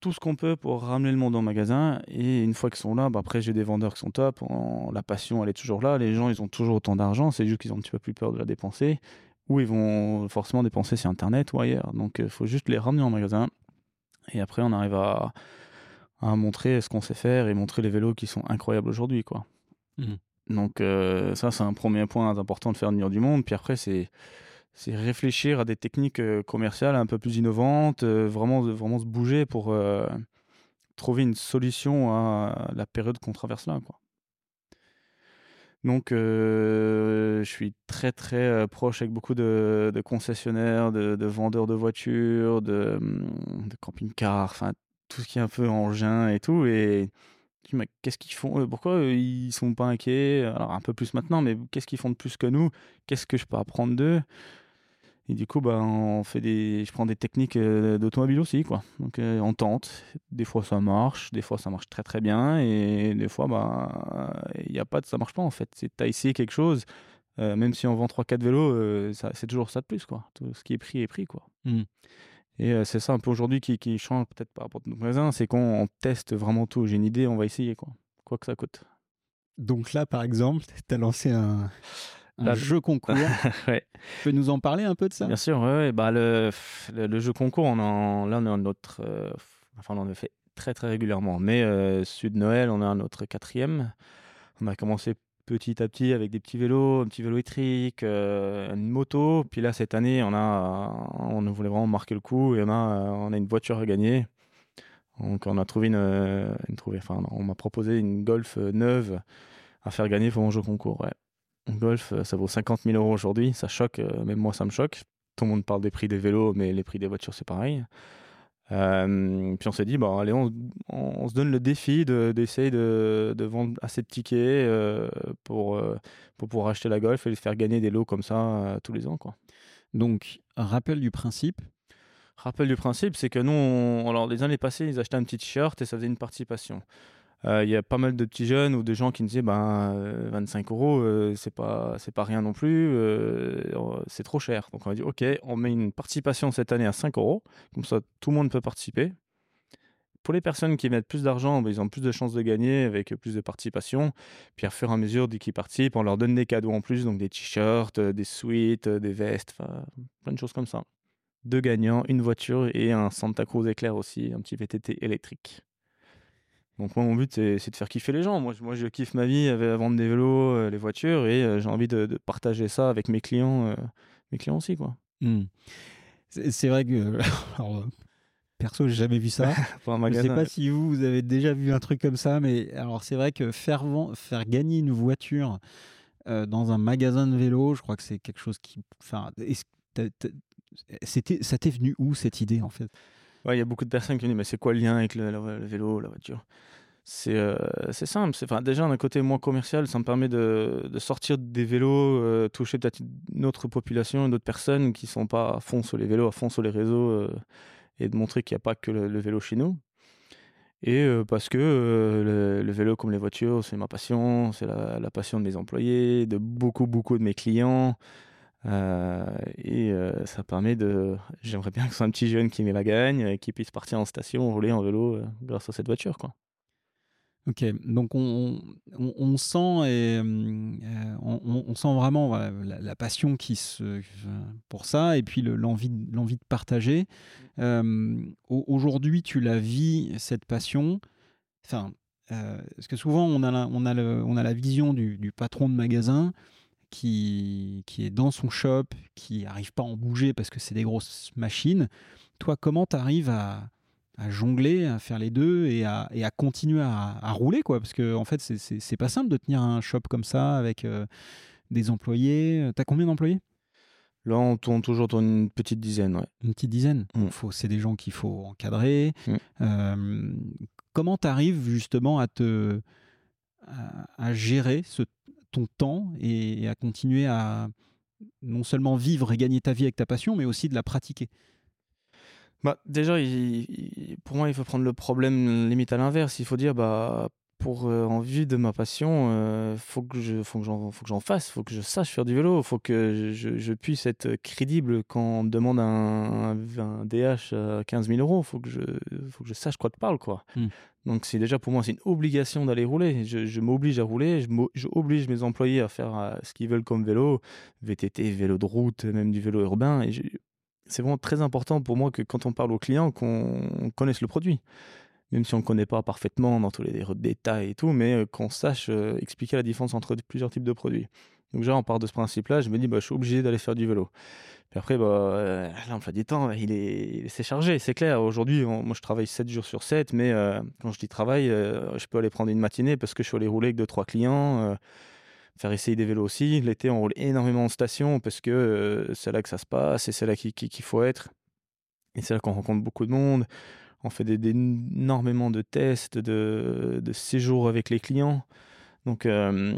tout ce qu'on peut pour ramener le monde en magasin. Et une fois qu'ils sont là, bah après, j'ai des vendeurs qui sont top. la passion, elle est toujours là. Les gens, ils ont toujours autant d'argent. C'est juste qu'ils ont un petit peu plus peur de la dépenser. Ou ils vont forcément dépenser sur Internet ou ailleurs. Donc, il faut juste les ramener en magasin. Et après, on arrive à, à montrer ce qu'on sait faire et montrer les vélos qui sont incroyables aujourd'hui. quoi. Mmh. Donc, euh, ça, c'est un premier point important de faire venir du monde. Puis après, c'est c'est réfléchir à des techniques euh, commerciales un peu plus innovantes, euh, vraiment, vraiment se bouger pour euh, trouver une solution à la période qu'on traverse là. Quoi. Donc, je suis très très proche avec beaucoup de, concessionnaires, de, vendeurs de voitures, de, de camping-cars, enfin tout ce qui est un peu engin et tout. Et qu'est-ce qu'ils font Pourquoi ils sont pas inquiets? Alors un peu plus maintenant, mais qu'est-ce qu'ils font de plus que nous? Qu'est-ce que je peux apprendre d'eux? Et du coup, bah, on fait des, je prends des techniques euh, d'automobile aussi, quoi. Donc, euh, on tente. Des fois, ça marche. Des fois, ça marche très, très bien. Et des fois, bah, il y a pas de, ça marche pas, en fait. C'est, t'as essayé quelque chose. Euh, même si on vend 3-4 vélos, c'est toujours ça de plus, quoi. Tout ce qui est pris est pris, quoi. Mmh. Et c'est ça un peu aujourd'hui qui, qui change peut-être par rapport à nos magasins, c'est qu'on teste vraiment tout. J'ai une idée, on va essayer, quoi. Quoi que ça coûte. Donc là, par exemple, tu as lancé un, un jeu concours. ouais. Tu peux nous en parler un peu de ça? Bien sûr, ouais, bah le, le, jeu concours, on en, là on a notre, euh, enfin on en a fait très très régulièrement, mais euh, de Noël, on a un autre quatrième. On a commencé petit à petit avec des petits vélos, un petit vélo électrique, euh, une moto. Puis là, cette année, on, a, on voulait vraiment marquer le coup et on a, on a une voiture à gagner. Donc on a trouvé une, une enfin, on m'a proposé une Golf neuve à faire gagner pour mon jeu concours. Ouais. Golf, ça vaut 50 000 euros aujourd'hui. Ça choque, même moi, ça me choque. Tout le monde parle des prix des vélos, mais les prix des voitures, c'est pareil. Euh, puis on s'est dit, bon, allez, on, on, se donne le défi d'essayer de, de, vendre assez de tickets euh, pour, euh, pour pouvoir acheter la Golf et faire gagner des lots comme ça tous les ans. Quoi. Donc, rappel du principe Rappel du principe, c'est que nous, on, alors les années passées, ils achetaient un petit t-shirt et ça faisait une participation. Euh, il y a pas mal de petits jeunes ou de gens qui me disaient ben 25 euh, euros euh, c'est pas pas rien non plus c'est trop cher donc on a dit ok on met une participation cette année à 5 euros comme ça tout le monde peut participer pour les personnes qui mettent plus d'argent, ben, ils ont plus de chances de gagner avec plus de participation. Puis à fur et à mesure dès qu'ils participent, on leur donne des cadeaux en plus, donc des t-shirts, des suites, des vestes, plein de choses comme ça. Deux gagnants, une voiture et un Santa Cruz éclair aussi, un petit VTT électrique. Donc moi, mon but, c'est de faire kiffer les gens. Moi, moi, je kiffe ma vie à vendre des vélos, euh, les voitures, et euh, j'ai envie de, partager ça avec mes clients, euh, mes clients aussi, quoi. Hmm. C'est vrai que, alors, perso, j'ai jamais vu ça. je ne sais pas si vous, vous avez déjà vu un truc comme ça, mais alors c'est vrai que faire, faire gagner une voiture dans un magasin de vélo, je crois que c'est quelque chose qui, enfin, ça t'est venu où cette idée en fait? Il y a beaucoup de personnes qui me disent mais c'est quoi le lien avec le, vélo, la voiture? C'est euh, simple. Enfin, déjà, d'un côté moins commercial, ça me permet de, sortir des vélos, euh, toucher peut-être une autre population, d'autres personnes qui sont pas à fond sur les vélos, à fond sur les réseaux, euh, et de montrer qu'il n'y a pas que le, vélo chez nous. Et parce que le, vélo, comme les voitures, c'est ma passion, c'est la, passion de mes employés, de beaucoup, beaucoup de mes clients. Euh, et euh, ça permet de. J'aimerais bien que ce soit un petit jeune qui met la gagne, et qui puisse partir en station, rouler en vélo euh, grâce à cette voiture. Quoi. Ok, donc on, on, sent et on, sent vraiment la, passion qui se pour ça et puis l'envie l'envie de partager. Aujourd'hui, tu la vis cette passion. Enfin, parce que souvent on a la, on a le, on a la vision du, du patron de magasin qui, qui est dans son shop, qui n'arrive pas à en bouger parce que c'est des grosses machines. Toi, comment tu arrives à, jongler, à faire les deux et à, et à continuer à, rouler quoi? Parce que en fait, c'est pas simple de tenir un shop comme ça avec euh, des employés. Tu as combien d'employés? Là, on tourne toujours dans une petite dizaine. Ouais. Une petite dizaine? Mm. C'est des gens qu'il faut encadrer. Mm. Euh, comment tu arrives justement à te à, gérer ce, ton temps et, à continuer à non seulement vivre et gagner ta vie avec ta passion, mais aussi de la pratiquer bah, Déjà, pour moi, il faut prendre le problème limite à l'inverse. Il faut dire, bah, pour euh, en vue de ma passion, euh, faut que je, faut que j'en, faut que j'en fasse, faut que je sache faire du vélo, faut que je, je puisse être crédible quand on me demande un, un, DH à 15 000 euros, faut que je, faut que je sache quoi te parle, quoi. Hmm. Donc c'est déjà pour moi c'est une obligation d'aller rouler. Je, je m'oblige à rouler, je, oblige mes employés à faire euh, ce qu'ils veulent comme vélo, VTT, vélo de route, même du vélo urbain. Et c'est vraiment très important pour moi que quand on parle aux clients, qu'on connaisse le produit même si on ne connaît pas parfaitement dans tous les détails et tout, mais euh, qu'on sache euh, expliquer la différence entre plusieurs types de produits. Donc déjà, on part de ce principe-là, je me dis, bah, je suis obligé d'aller faire du vélo. Puis après, bah, euh, l'emploi du temps, il est, c'est chargé, c'est clair. Aujourd'hui, moi, je travaille 7 jours sur 7, mais euh, quand je dis travail, je peux aller prendre une matinée parce que je suis allé rouler avec deux, trois clients, faire essayer des vélos aussi. L'été, on roule énormément en station parce que c'est là que ça se passe et c'est là qu'il faut être. Et c'est là qu'on rencontre beaucoup de monde on fait énormément de tests, de, séjours avec les clients. Donc, euh,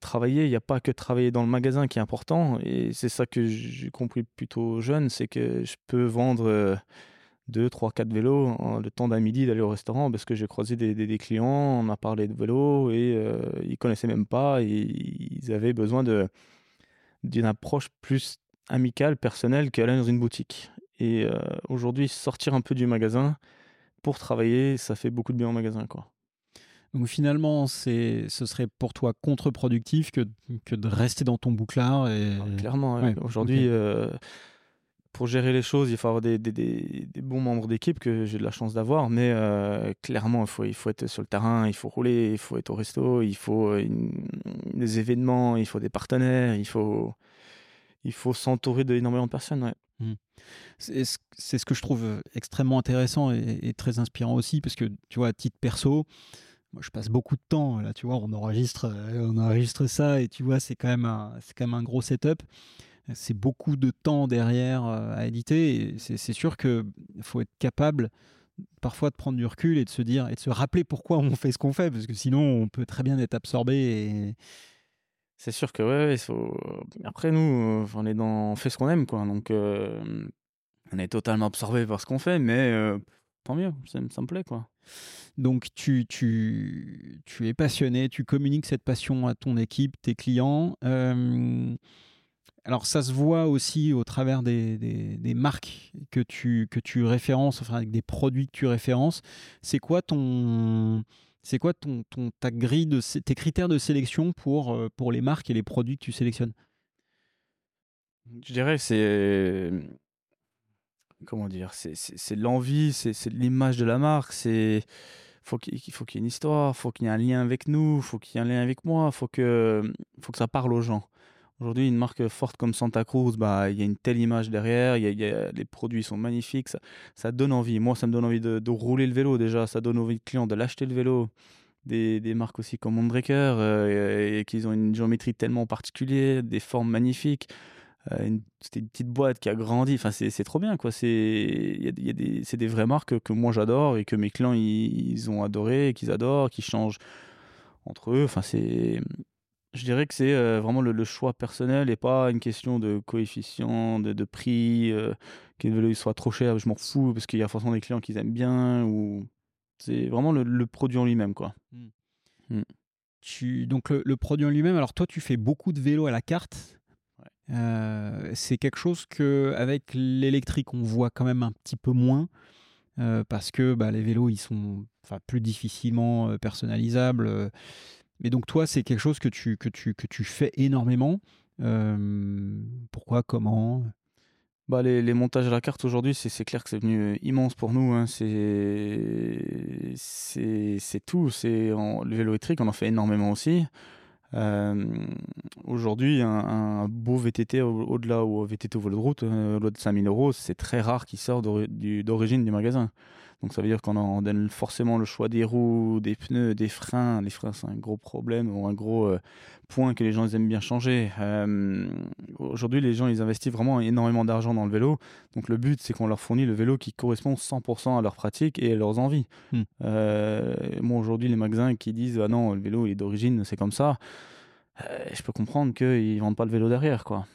travailler, il n'y a pas que travailler dans le magasin qui est important. Et c'est ça que j'ai compris plutôt jeune, c'est que je peux vendre 2, 3, 4 vélos en, le temps d'un midi d'aller au restaurant parce que j'ai croisé des, clients, on a parlé de vélos et euh, ils connaissaient même pas et ils avaient besoin d'une approche plus amicale, personnelle qu'aller dans une boutique. Et euh, aujourd'hui, sortir un peu du magasin, pour travailler, ça fait beaucoup de bien en magasin. Quoi. Donc finalement, c'est, ce serait pour toi contre-productif que, que de rester dans ton bouclard. Et... Ah, clairement, aujourd'hui, euh, pour gérer les choses, il faut avoir des, des, des, bons membres d'équipe que j'ai de la chance d'avoir. Mais euh, clairement, il faut, il faut être sur le terrain, il faut rouler, il faut être au resto, il faut des événements, il faut des partenaires, il faut, il faut s'entourer d'énormément de personnes. Mmh. C'est ce que je trouve extrêmement intéressant et, très inspirant aussi, parce que tu vois, à titre perso, moi je passe beaucoup de temps là, tu vois, on enregistre, euh, on enregistre ça et tu vois, c'est quand même c'est quand même un gros setup c'est beaucoup de temps derrière euh, à éditer. C'est sûr qu'il faut être capable parfois de prendre du recul et de se dire et de se rappeler pourquoi on fait ce qu'on fait, parce que sinon on peut très bien être absorbé. C'est sûr que ouais, après nous, on est dans, fait ce qu'on aime quoi, donc on est totalement absorbé par ce qu'on fait, mais tant mieux, ça, me plaît quoi. Donc tu, tu, tu es passionné, tu communiques cette passion à ton équipe, tes clients. Alors ça se voit aussi au travers des, des, marques que tu, que tu références, enfin avec des produits que tu références. C'est quoi ton c'est quoi ton, ta grille de tes critères de sélection pour, euh, pour les marques et les produits que tu sélectionnes? Je dirais c'est comment dire c'est l'envie, c'est l'image de la marque, c'est faut qu'il faut qu'il y ait une histoire, faut qu'il y ait un lien avec nous, faut qu'il y ait un lien avec moi, faut que faut que ça parle aux gens. Aujourd'hui, une marque forte comme Santa Cruz, bah, il y a une telle image derrière, y a, les produits sont magnifiques, ça, donne envie. Moi, ça me donne envie de, rouler le vélo déjà, ça donne envie de clients de l'acheter le vélo. Des, des, marques aussi comme Mondrecker, euh, et, qu'ils ont une géométrie tellement particulière, des formes magnifiques. Euh, c'était une petite boîte qui a grandi. Enfin, c'est trop bien. C'est y a, y a des, des vraies marques que, moi j'adore et que mes clients ils, ont adoré, qu'ils adorent, qui changent entre eux. Enfin, c'est je dirais que c'est euh, vraiment le, choix personnel et pas une question de coefficient, de, prix, euh, vélo soit trop cher, je m'en fous parce qu'il y a forcément des clients qui aiment bien ou c'est vraiment le, produit en lui-même quoi. Hmm. Tu, donc le, produit en lui-même, alors toi tu fais beaucoup de vélos à la carte. Euh, c'est quelque chose que avec l'électrique on voit quand même un petit peu moins parce que bah, les vélos ils sont plus difficilement personnalisables mais donc toi, c'est quelque chose que tu, que tu, que tu fais énormément. Euh, pourquoi Comment? Bah, les, montages à la carte aujourd'hui, c'est clair que c'est venu euh, immense pour nous. Hein. C'est tout. C'est le vélo électrique, on en fait énormément aussi. Euh, aujourd'hui, un, beau VTT au-delà ou VTT au vol de route, au-delà de 5000 euros, c'est très rare qu'il sorte d'origine du magasin. Donc ça veut dire qu'on donne forcément le choix des roues, des pneus, des freins. Les freins, c'est un gros problème ou un gros euh, point que les gens aiment bien changer. Euh, aujourd'hui, les gens, ils investissent vraiment énormément d'argent dans le vélo. Donc le but, c'est qu'on leur fournit le vélo qui correspond 100% à leurs pratiques et à leurs envies. Hmm. Euh, moi, aujourd'hui, les magasins qui disent ah non, le vélo est d'origine, c'est comme ça. je peux comprendre qu'ils vendent pas le vélo derrière, quoi.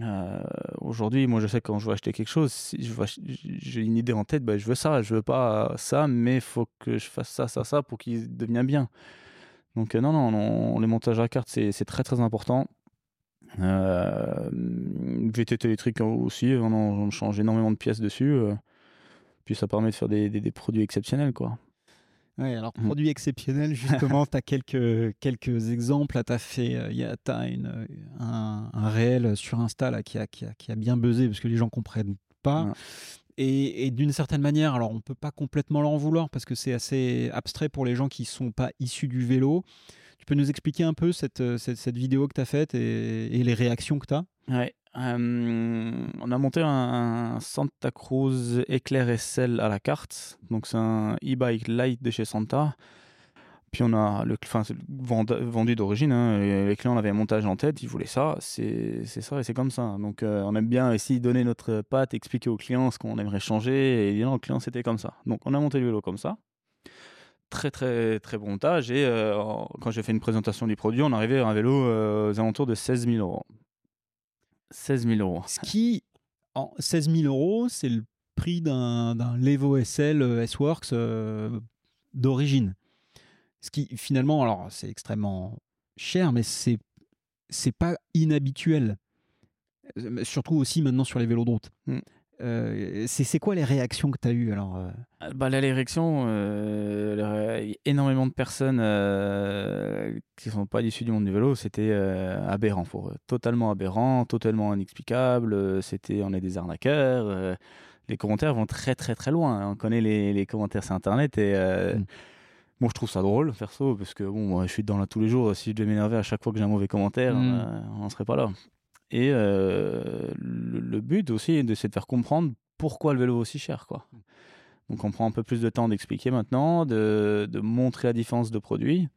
Euh, aujourd'hui, moi, je sais que quand je veux acheter quelque chose, j'ai une idée en tête, ben, je veux ça, je veux pas ça, mais il faut que je fasse ça, ça, ça pour qu'il devienne bien. Donc, euh, non, non, non, les montages à carte, c'est très, très important. Euh, VTT électrique aussi, on, change énormément de pièces dessus. Euh, puis ça permet de faire des, des produits exceptionnels, quoi. Ouais, alors mm. produit exceptionnel, justement, tu as quelques, quelques exemples. Tu as fait euh, y a, as une, un, un, réel sur Insta là, qui, a, qui, a, qui a bien buzzé parce que les gens comprennent pas. Et, et d'une certaine manière, alors on peut pas complètement leur en vouloir parce que c'est assez abstrait pour les gens qui sont pas issus du vélo. Tu peux nous expliquer un peu cette, euh, cette, cette vidéo que tu as faite et, et, les réactions que tu as Ouais, euh, on a monté un, Santa Cruz Éclair SL à la carte. Donc c'est un e-bike light de chez Santa. Puis on a le, enfin, vendu d'origine. Hein, les clients avaient un montage en tête, ils voulaient ça. C'est ça et c'est comme ça. Donc euh, on aime bien ici donner notre patte, expliquer aux clients ce qu'on aimerait changer. Et dire au client c'était comme ça. Donc on a monté le vélo comme ça. Très très très bon montage. Et euh, quand j'ai fait une présentation du produit, on arrivait à un vélo aux alentours de 16 000 euros. 16 000 euros. Ce qui, en 16 000 euros, c'est le prix d'un Levo SL euh, S-Works euh, d'origine. Ce qui, finalement, alors c'est extrêmement cher, mais c'est c'est pas inhabituel. Euh, surtout aussi maintenant sur les vélos de route. Hmm. Euh, c'est quoi les réactions que tu as eues alors euh? Bah, Les réactions, il y a énormément de personnes qui ne sont pas issues du monde du vélo, c'était aberrant pour eux. Totalement aberrant, totalement inexplicable. C'était on est des arnaqueurs. les commentaires vont très très très loin. On connaît les, les commentaires sur Internet et. Mm. Moi, je trouve ça drôle, perso, parce que bon, moi, je suis dedans là tous les jours. Si je devais m'énerver à chaque fois que j'ai un mauvais commentaire, mm. on n'en serait pas là. Et euh, le, but aussi, c'est de faire comprendre pourquoi le vélo est aussi cher. Quoi. Donc on prend un peu plus de temps d'expliquer maintenant, de, de, montrer la différence de produits.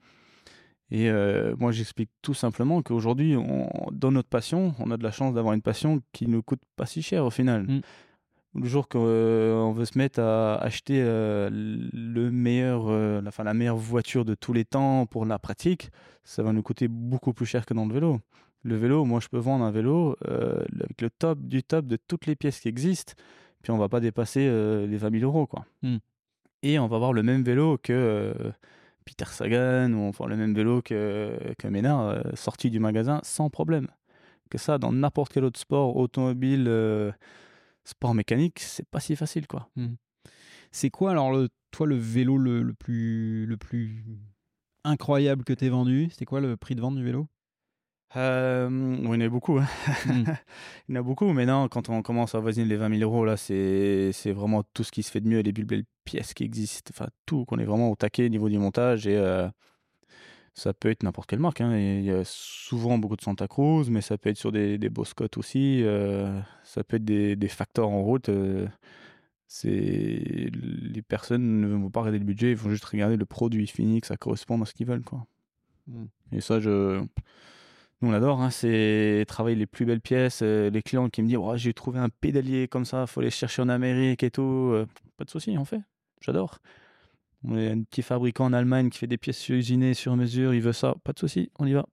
Et euh, moi, j'explique tout simplement qu'aujourd'hui, dans notre passion, on a de la chance d'avoir une passion qui ne coûte pas si cher au final. Mm. Le jour qu'on euh, veut se mettre à acheter le meilleur, enfin, la meilleure voiture de tous les temps pour la pratique, ça va nous coûter beaucoup plus cher que dans le vélo. Le vélo, moi, je peux vendre un vélo euh, avec le top du top de toutes les pièces qui existent, puis on va pas dépasser euh, les 20 000 euros, quoi. Hmm. Et on va avoir le même vélo que euh, Peter Sagan, ou enfin le même vélo que, que Ménard, sorti du magasin sans problème. Que ça, dans n'importe quel autre sport, automobile, sport mécanique, c'est pas si facile, quoi. Hmm. C'est quoi, alors, le, toi, le vélo le, le, plus, le plus incroyable que tu vendu? C'était quoi le prix de vente du vélo? Euh, il y en a beaucoup. Hein. Hmm. il y en a beaucoup, mais non, quand on commence à avoisiner les 20 000 euros, là, c'est vraiment tout ce qui se fait de mieux, les plus belles pièces qui existent, enfin tout, qu'on est vraiment au taquet au niveau du montage et euh, ça peut être n'importe quelle marque. Hein. Il y a souvent beaucoup de Santa Cruz, mais ça peut être sur des, des Boscott aussi, euh, ça peut être des, des facteurs en route. Euh, c'est les personnes ne vont pas regarder le budget, ils vont juste regarder le produit fini, que ça corresponde à ce qu'ils veulent. Quoi. Hmm. Et ça, je nous, on adore, hein, c'est travailler les plus belles pièces. Euh, les clients qui me disent J'ai trouvé un pédalier comme ça, faut aller chercher en Amérique et tout. Euh, pas de souci, on fait. J'adore. On est un petit fabricant en Allemagne qui fait des pièces usinées sur mesure, il veut ça, pas de souci, on y va.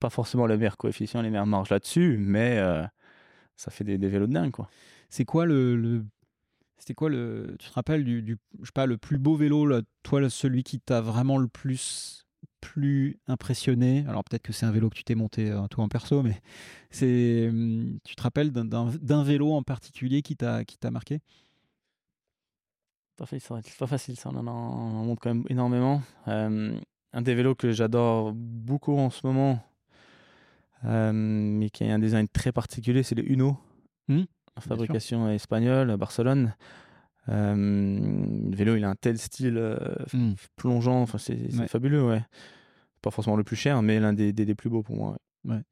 Pas forcément le meilleur coefficient, les meilleures marges là-dessus, mais euh, ça fait des, vélos de dingue. C'est quoi le, C'était quoi le. Tu te rappelles du, je sais pas, le plus beau vélo, toi, celui qui t'a vraiment le plus plus impressionné Alors peut-être que c'est un vélo que tu t'es monté euh, toi en perso, mais c'est, hum, tu te rappelles d'un vélo en particulier qui t'a qui t'a marqué? Pas facile, pas facile ça, on en, monte quand même énormément. Euh, un des vélos que j'adore beaucoup en ce moment, euh, mais qui a un design très particulier, c'est le Uno, mmh, fabrication espagnole à Barcelone. Le vélo, il a un tel style mmh. plongeant, enfin c'est fabuleux, ouais pas forcément le plus cher, mais l'un des, des, plus beaux pour moi. Ouais.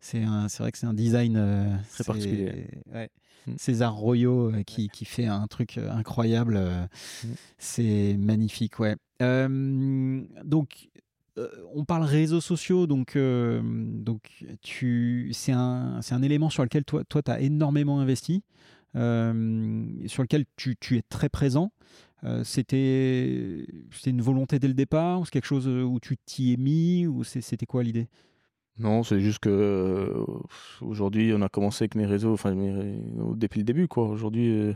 C'est vrai que c'est un design euh, très particulier. Ouais. Mm. César Royo euh, qui, qui, fait un truc euh, incroyable. Mm. C'est magnifique, ouais. donc, on parle réseaux sociaux, donc, donc tu, c'est un, un élément sur lequel toi, tu as énormément investi, sur lequel tu, es très présent. Euh, c'était une volonté dès le départ ou c'est quelque chose où tu t'y es mis ou c'était quoi l'idée? Non, c'est juste que euh, aujourd'hui, on a commencé avec mes réseaux, enfin depuis le début, quoi. Aujourd'hui, euh,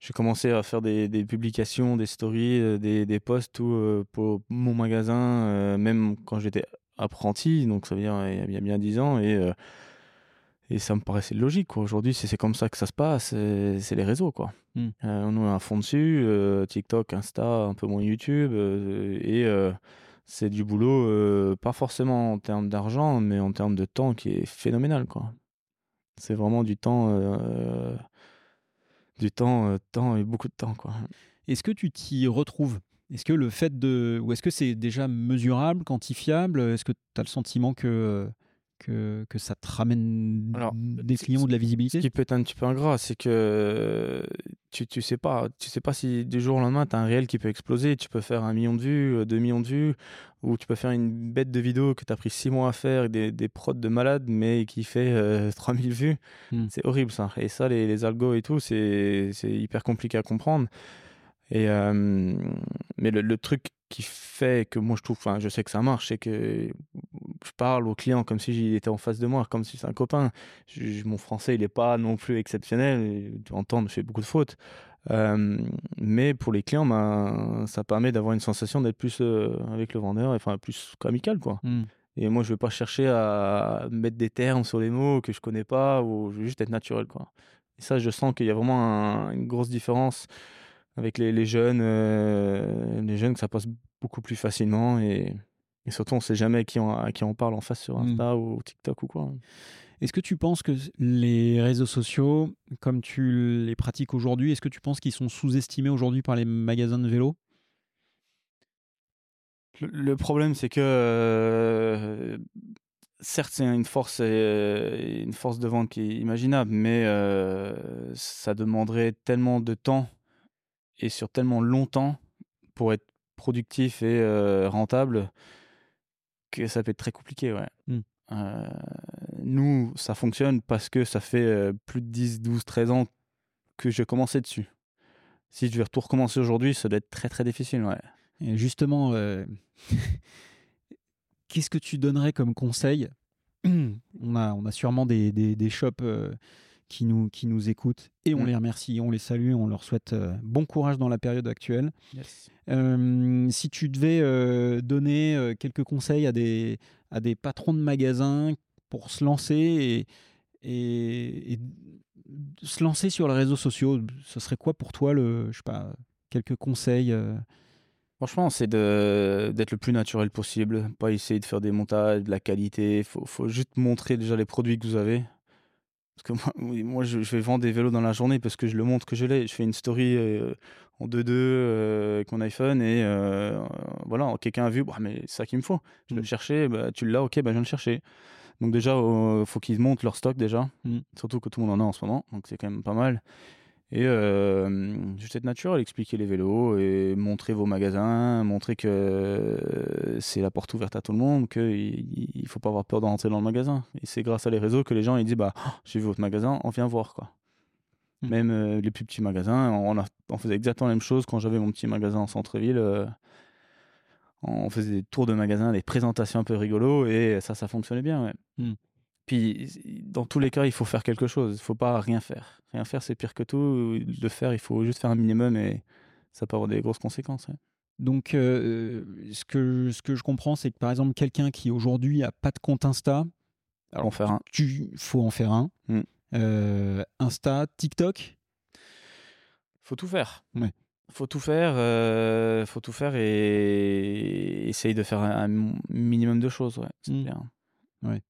j'ai commencé à faire des, publications, des stories, des, des, posts tout, pour mon magasin, même quand j'étais apprenti, donc ça veut dire il y a bien dix ans, et et ça me paraissait logique. Aujourd'hui, c'est comme ça que ça se passe. C'est les réseaux. Quoi. Hmm. Euh, on a un fond dessus, euh, TikTok, Insta, un peu moins YouTube. Euh, et c'est du boulot, pas forcément en termes d'argent, mais en termes de temps qui est phénoménal. quoi. C'est vraiment du temps, du temps, temps et beaucoup de temps. quoi. Est-ce que tu t'y retrouves? Est-ce que le fait de. Ou est-ce que c'est déjà mesurable, quantifiable? Est-ce que tu as le sentiment que que, que ça te ramène des clients ou de la visibilité Ce qui peut être un petit peu ingrat, c'est que tu, tu sais pas, tu sais pas si du jour au lendemain tu as un réel qui peut exploser, tu peux faire un million de vues, euh, deux millions de vues, ou tu peux faire une bête de vidéo que tu as pris six mois à faire, des, des prods de malade, mais qui fait euh, 3000 vues. Hmm. C'est horrible ça. Et ça, les, les algos et tout, c'est hyper compliqué à comprendre. Et, euh, mais le, le, truc qui fait que moi je trouve, enfin je sais que ça marche, c'est que je parle au client comme si il était en face de moi, comme si c'est un copain. mon français il n'est pas non plus exceptionnel, tu entends, je fais beaucoup de fautes. Euh, mais pour les clients, ben, ça permet d'avoir une sensation d'être plus euh, avec le vendeur, enfin plus amical quoi. Hmm. Et moi je vais pas chercher à mettre des termes sur les mots que je connais pas, ou je veux juste être naturel quoi. ça, je sens qu'il y a vraiment une grosse différence avec les, jeunes, les jeunes que ça passe beaucoup plus facilement et, surtout on sait jamais à qui on, à qui on parle en face sur mmh. Insta ou TikTok ou quoi. Est-ce que tu penses que les réseaux sociaux, comme tu les pratiques aujourd'hui, est-ce que tu penses qu'ils sont sous-estimés aujourd'hui par les magasins de vélo le, problème, c'est que euh, certes, c'est une force, euh, une force de vente qui est imaginable, mais euh, ça demanderait tellement de temps et sur tellement longtemps pour être productif et rentable que ça peut être très compliqué. Ouais. Mmh. Euh, nous, ça fonctionne parce que ça fait euh, plus de 10, 12, 13 ans que j'ai commencé dessus. Si je vais tout recommencer aujourd'hui, ça doit être très très difficile. Ouais. Et justement, euh, qu'est-ce que tu donnerais comme conseil? On, a, on a sûrement des, des, shops qui, nous, qui nous écoutent et on mm. les remercie, on les salue, on leur souhaite bon courage dans la période actuelle. si tu devais donner quelques conseils à des, à des patrons de magasins pour se lancer et, se lancer sur les réseaux sociaux Ce serait quoi pour toi, le, je sais pas, quelques conseils euh? Franchement, c'est d'être le plus naturel possible, pas essayer de faire des montages, de la qualité. Il faut, faut, juste montrer déjà les produits que vous avez. Parce que moi, moi je, vais vendre des vélos dans la journée parce que je le montre que je l'ai. Je fais une story euh, en 2-2 euh, avec mon iPhone et euh, voilà, quelqu'un a vu, bah, mais c'est ça qu'il me faut. Je vais le mm. chercher, bah, tu l'as, ok, bah, je viens le chercher. Donc déjà, il faut qu'ils montent leur stock déjà. Mm. Surtout que tout le monde en a en ce moment, donc c'est quand même pas mal. Et euh, juste être naturel, expliquer les vélos et montrer vos magasins, montrer que c'est la porte ouverte à tout le monde, qu'il ne faut pas avoir peur d'entrer dans le magasin. Et c'est grâce à les réseaux que les gens ils disent bah j'ai vu votre magasin, on vient voir quoi. Mmh. Même euh, les plus petits magasins, on, a, on, faisait exactement la même chose quand j'avais mon petit magasin en centre-ville. Euh, on faisait des tours de magasins, des présentations un peu rigolos et ça, ça fonctionnait bien. Ouais. Mmh. Puis, dans tous les cas, il faut faire quelque chose. Il ne faut pas rien faire. Rien faire, c'est pire que tout. Le faire, il faut juste faire un minimum et ça peut avoir des grosses conséquences. Donc, euh, ce, que, ce que je comprends, c'est que par exemple, quelqu'un qui aujourd'hui n'a pas de compte Insta, alors en faire un. Tu faut en faire un. Mm. Euh, Insta, TikTok? Faut tout faire. Ouais. Faut tout faire. Euh, faut tout faire et essayer de faire un, minimum de choses. Ouais, c'est mm. bien.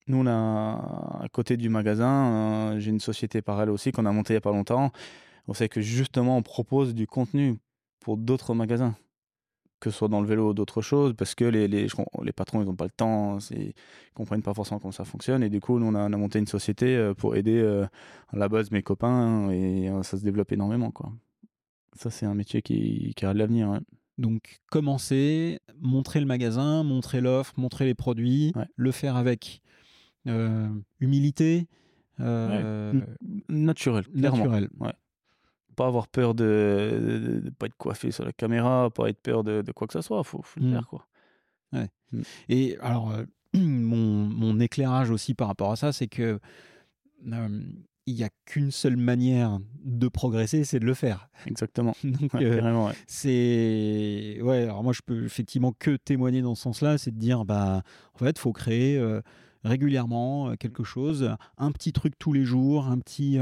Nous, à côté du magasin, euh, j'ai une société par elle aussi qu'on a montée il n'y a pas longtemps. On sait que justement, on propose du contenu pour d'autres magasins, que ce soit dans le vélo ou d'autres choses, parce que les, les, les patrons, ils n'ont pas le temps, ils ne comprennent pas forcément comment ça fonctionne. Et du coup, nous, on a, monté une société euh, pour aider euh, à la base mes copains et ça se développe énormément. Quoi. Ça, c'est un métier qui a de l'avenir. Donc commencer, montrer le magasin, montrer l'offre, montrer les produits, le faire avec euh, humilité, euh, naturel, naturel. Ouais. Pas avoir peur de ne pas être coiffé sur la caméra, pas être peur de, quoi que ce soit, faut, faut le mm. faire quoi. Mm. Et alors euh, mon, mon, éclairage aussi par rapport à ça, c'est que il n'y a qu'une seule manière de progresser, c'est de le faire. Exactement. Donc, euh, c'est ouais. Alors moi, je peux effectivement que témoigner dans ce sens-là, c'est de dire bah en fait, faut créer euh, régulièrement euh, quelque chose, un petit truc tous les jours, un petit,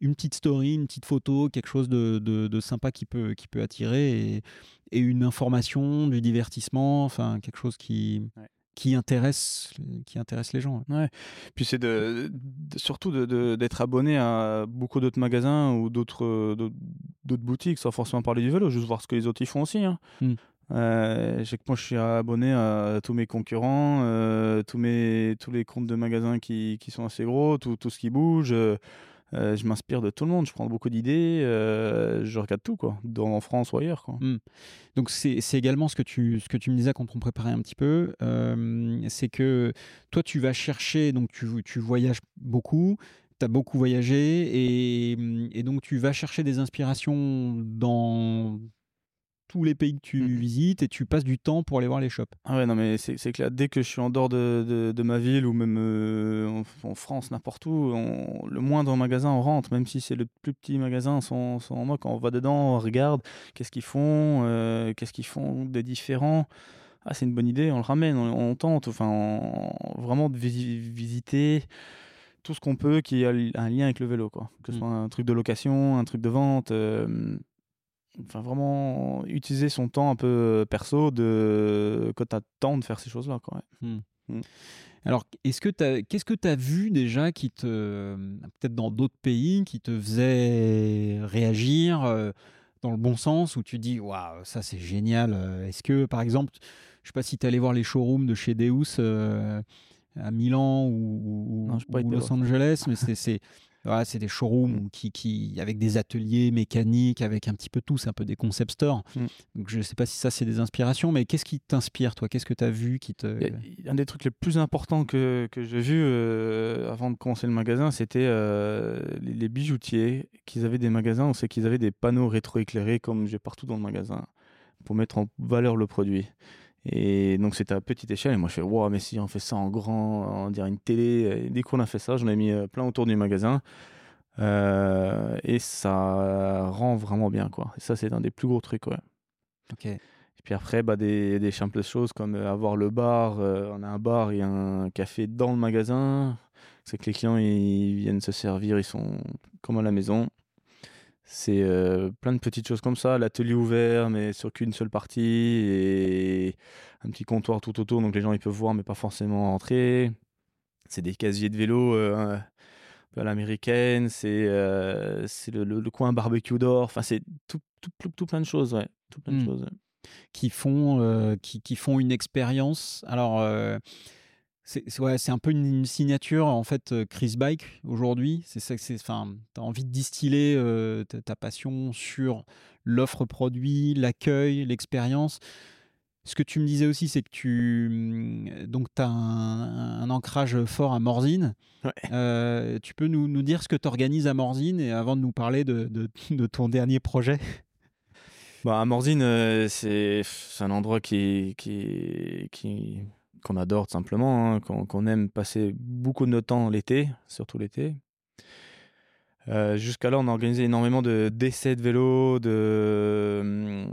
une petite story, une petite photo, quelque chose de, de, sympa qui peut qui peut attirer et, et, une information, du divertissement, enfin quelque chose qui qui intéresse, qui intéresse les gens. Ouais. Puis c'est de, surtout d'être abonné à beaucoup d'autres magasins ou d'autres d'autres boutiques, sans forcément parler du vélo, juste voir ce que les autres y font aussi. Hein. Hmm. Euh, que moi je suis abonné à tous mes concurrents, euh, tous mes tous les comptes de magasins qui, qui sont assez gros, tout, tout ce qui bouge. Euh, euh, je m'inspire de tout le monde, je prends beaucoup d'idées, euh, je regarde tout, quoi, dans, en France ou ailleurs. Quoi. Hmm. Donc c'est également ce que, tu, ce que tu me disais quand on préparait un petit peu, euh, c'est que toi tu vas chercher, donc tu, tu voyages beaucoup, tu as beaucoup voyagé et, et, donc tu vas chercher des inspirations dans tous les pays que tu mm. visites et tu passes du temps pour aller voir les shops. Ah ouais, non, mais c'est clair. Dès que je suis en dehors de, de, ma ville ou même euh, en, France, n'importe où, le moindre magasin, on rentre, même si c'est le plus petit magasin, sans moi, quand on va dedans, on regarde qu'est-ce qu'ils font, euh, qu'est-ce qu'ils font de différents. Ah, c'est une bonne idée, on le ramène, on, tente, enfin, vraiment de visiter tout ce qu'on peut qui a un lien avec le vélo, quoi. Que ce Mm. soit un truc de location, un truc de vente. euh, Enfin, vraiment utiliser son temps un peu perso de quand t'as le temps de faire ces choses-là, quoi. ouais. Alors, est-ce que t'as- qu'est-ce que tu as vu déjà qui te, peut-être dans d'autres pays, qui te faisait réagir euh, dans le bon sens, où tu dis, waouh, ça c'est génial. euh, Est-ce que, par exemple, je sais pas si tu allé voir les showrooms de chez Deus euh, à Milan ou, ou- Non, ou Los voir. Angeles, mais c'est, voilà, c'est des showrooms où qui, qui, avec des ateliers mécaniques, avec un petit peu tout, c'est un peu des concept stores. Mm. Donc, je sais pas si ça c'est des inspirations, mais qu'est-ce qui t'inspire, toi? Qu'est-ce que tu as vu qui te. Un des trucs les plus importants que, que j'ai vu euh, avant de commencer le magasin, c'était euh, les, les bijoutiers qui avaient des magasins, on sait qu'ils avaient des panneaux rétroéclairés comme j'ai partout dans le magasin pour mettre en valeur le produit. Et donc c'était à petite échelle et moi je fais wow mais si on fait ça en grand, on dirait une télé. Et dès qu'on a fait ça, j'en ai mis euh, plein autour du magasin Euh, et ça rend vraiment bien quoi. Et ça c'est un des plus gros trucs ouais. Ok. Et puis après, bah, des, des simples choses comme euh, avoir le bar. euh, on a un bar et un café dans le magasin. C'est que les clients, ils viennent se servir, ils sont comme à la maison. C'est euh, plein de petites choses comme ça. L'atelier ouvert, mais sur qu'une seule partie. Et un petit comptoir tout autour, donc les gens, ils peuvent voir, mais pas forcément entrer. C'est des casiers de vélo euh, un peu à l'américaine. C'est euh, le, le- le coin barbecue d'or. Enfin, c'est tout, tout, tout, tout plein de choses, ouais. Tout plein de Mm. choses. ouais. qui font, euh, qui, qui font une expérience. Alors, c'est ouais, un peu une, une signature, en fait, euh, Chris Bike, aujourd'hui. C'est ça que c'est. Enfin, tu as envie de distiller euh, ta, passion sur l'offre produit, l'accueil, l'expérience. Ce que tu me disais aussi, c'est que tu hum, donc as un, un ancrage fort à Morzine. Ouais. Euh, tu peux nous, nous dire ce que tu organises à Morzine et avant de nous parler de, de- de ton dernier projet? Bah, à Morzine, euh, c'est c'est un endroit qui, qui, qui, qu'on adore tout simplement, hein, qu'on aime passer beaucoup de temps l'été, surtout l'été. Euh, Jusqu'à là, on a organisé énormément de d'essais de vélo, de,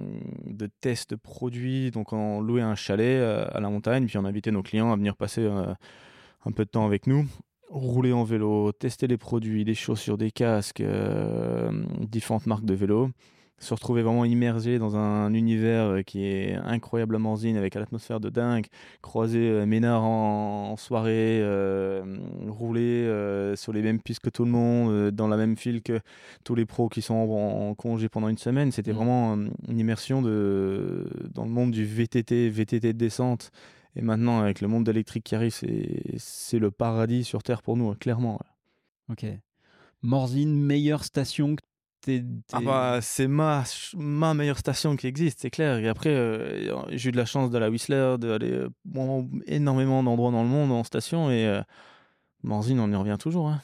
de tests de produits. Donc, on louait un chalet euh, à la montagne, puis on invitait nos clients à venir passer euh, un peu de temps avec nous, rouler en vélo, tester les produits, des chaussures, des casques, euh, différentes marques de vélo se retrouver vraiment immergé dans un univers euh, qui est incroyable à Morzine avec une atmosphère de dingue, croiser euh, Ménard en, en soirée, euh, rouler euh, sur les mêmes pistes que tout le monde, euh, dans la même file que tous les pros qui sont en, en congé pendant une semaine. C'était Mhm. vraiment une immersion de, dans le monde du VTT, VTT de descente. Et maintenant, avec le monde d'électrique qui arrive, c'est le paradis sur Terre pour nous, hein, clairement. Ok. Morzine, meilleure station que t'es. Ah bah, c'est ma, ma meilleure station qui existe, c'est clair. Et après, euh, j'ai eu de la chance d'aller à Whistler, d'aller euh, bon, énormément d'endroits dans le monde en station. Et euh, Morzine, on y revient toujours. hein.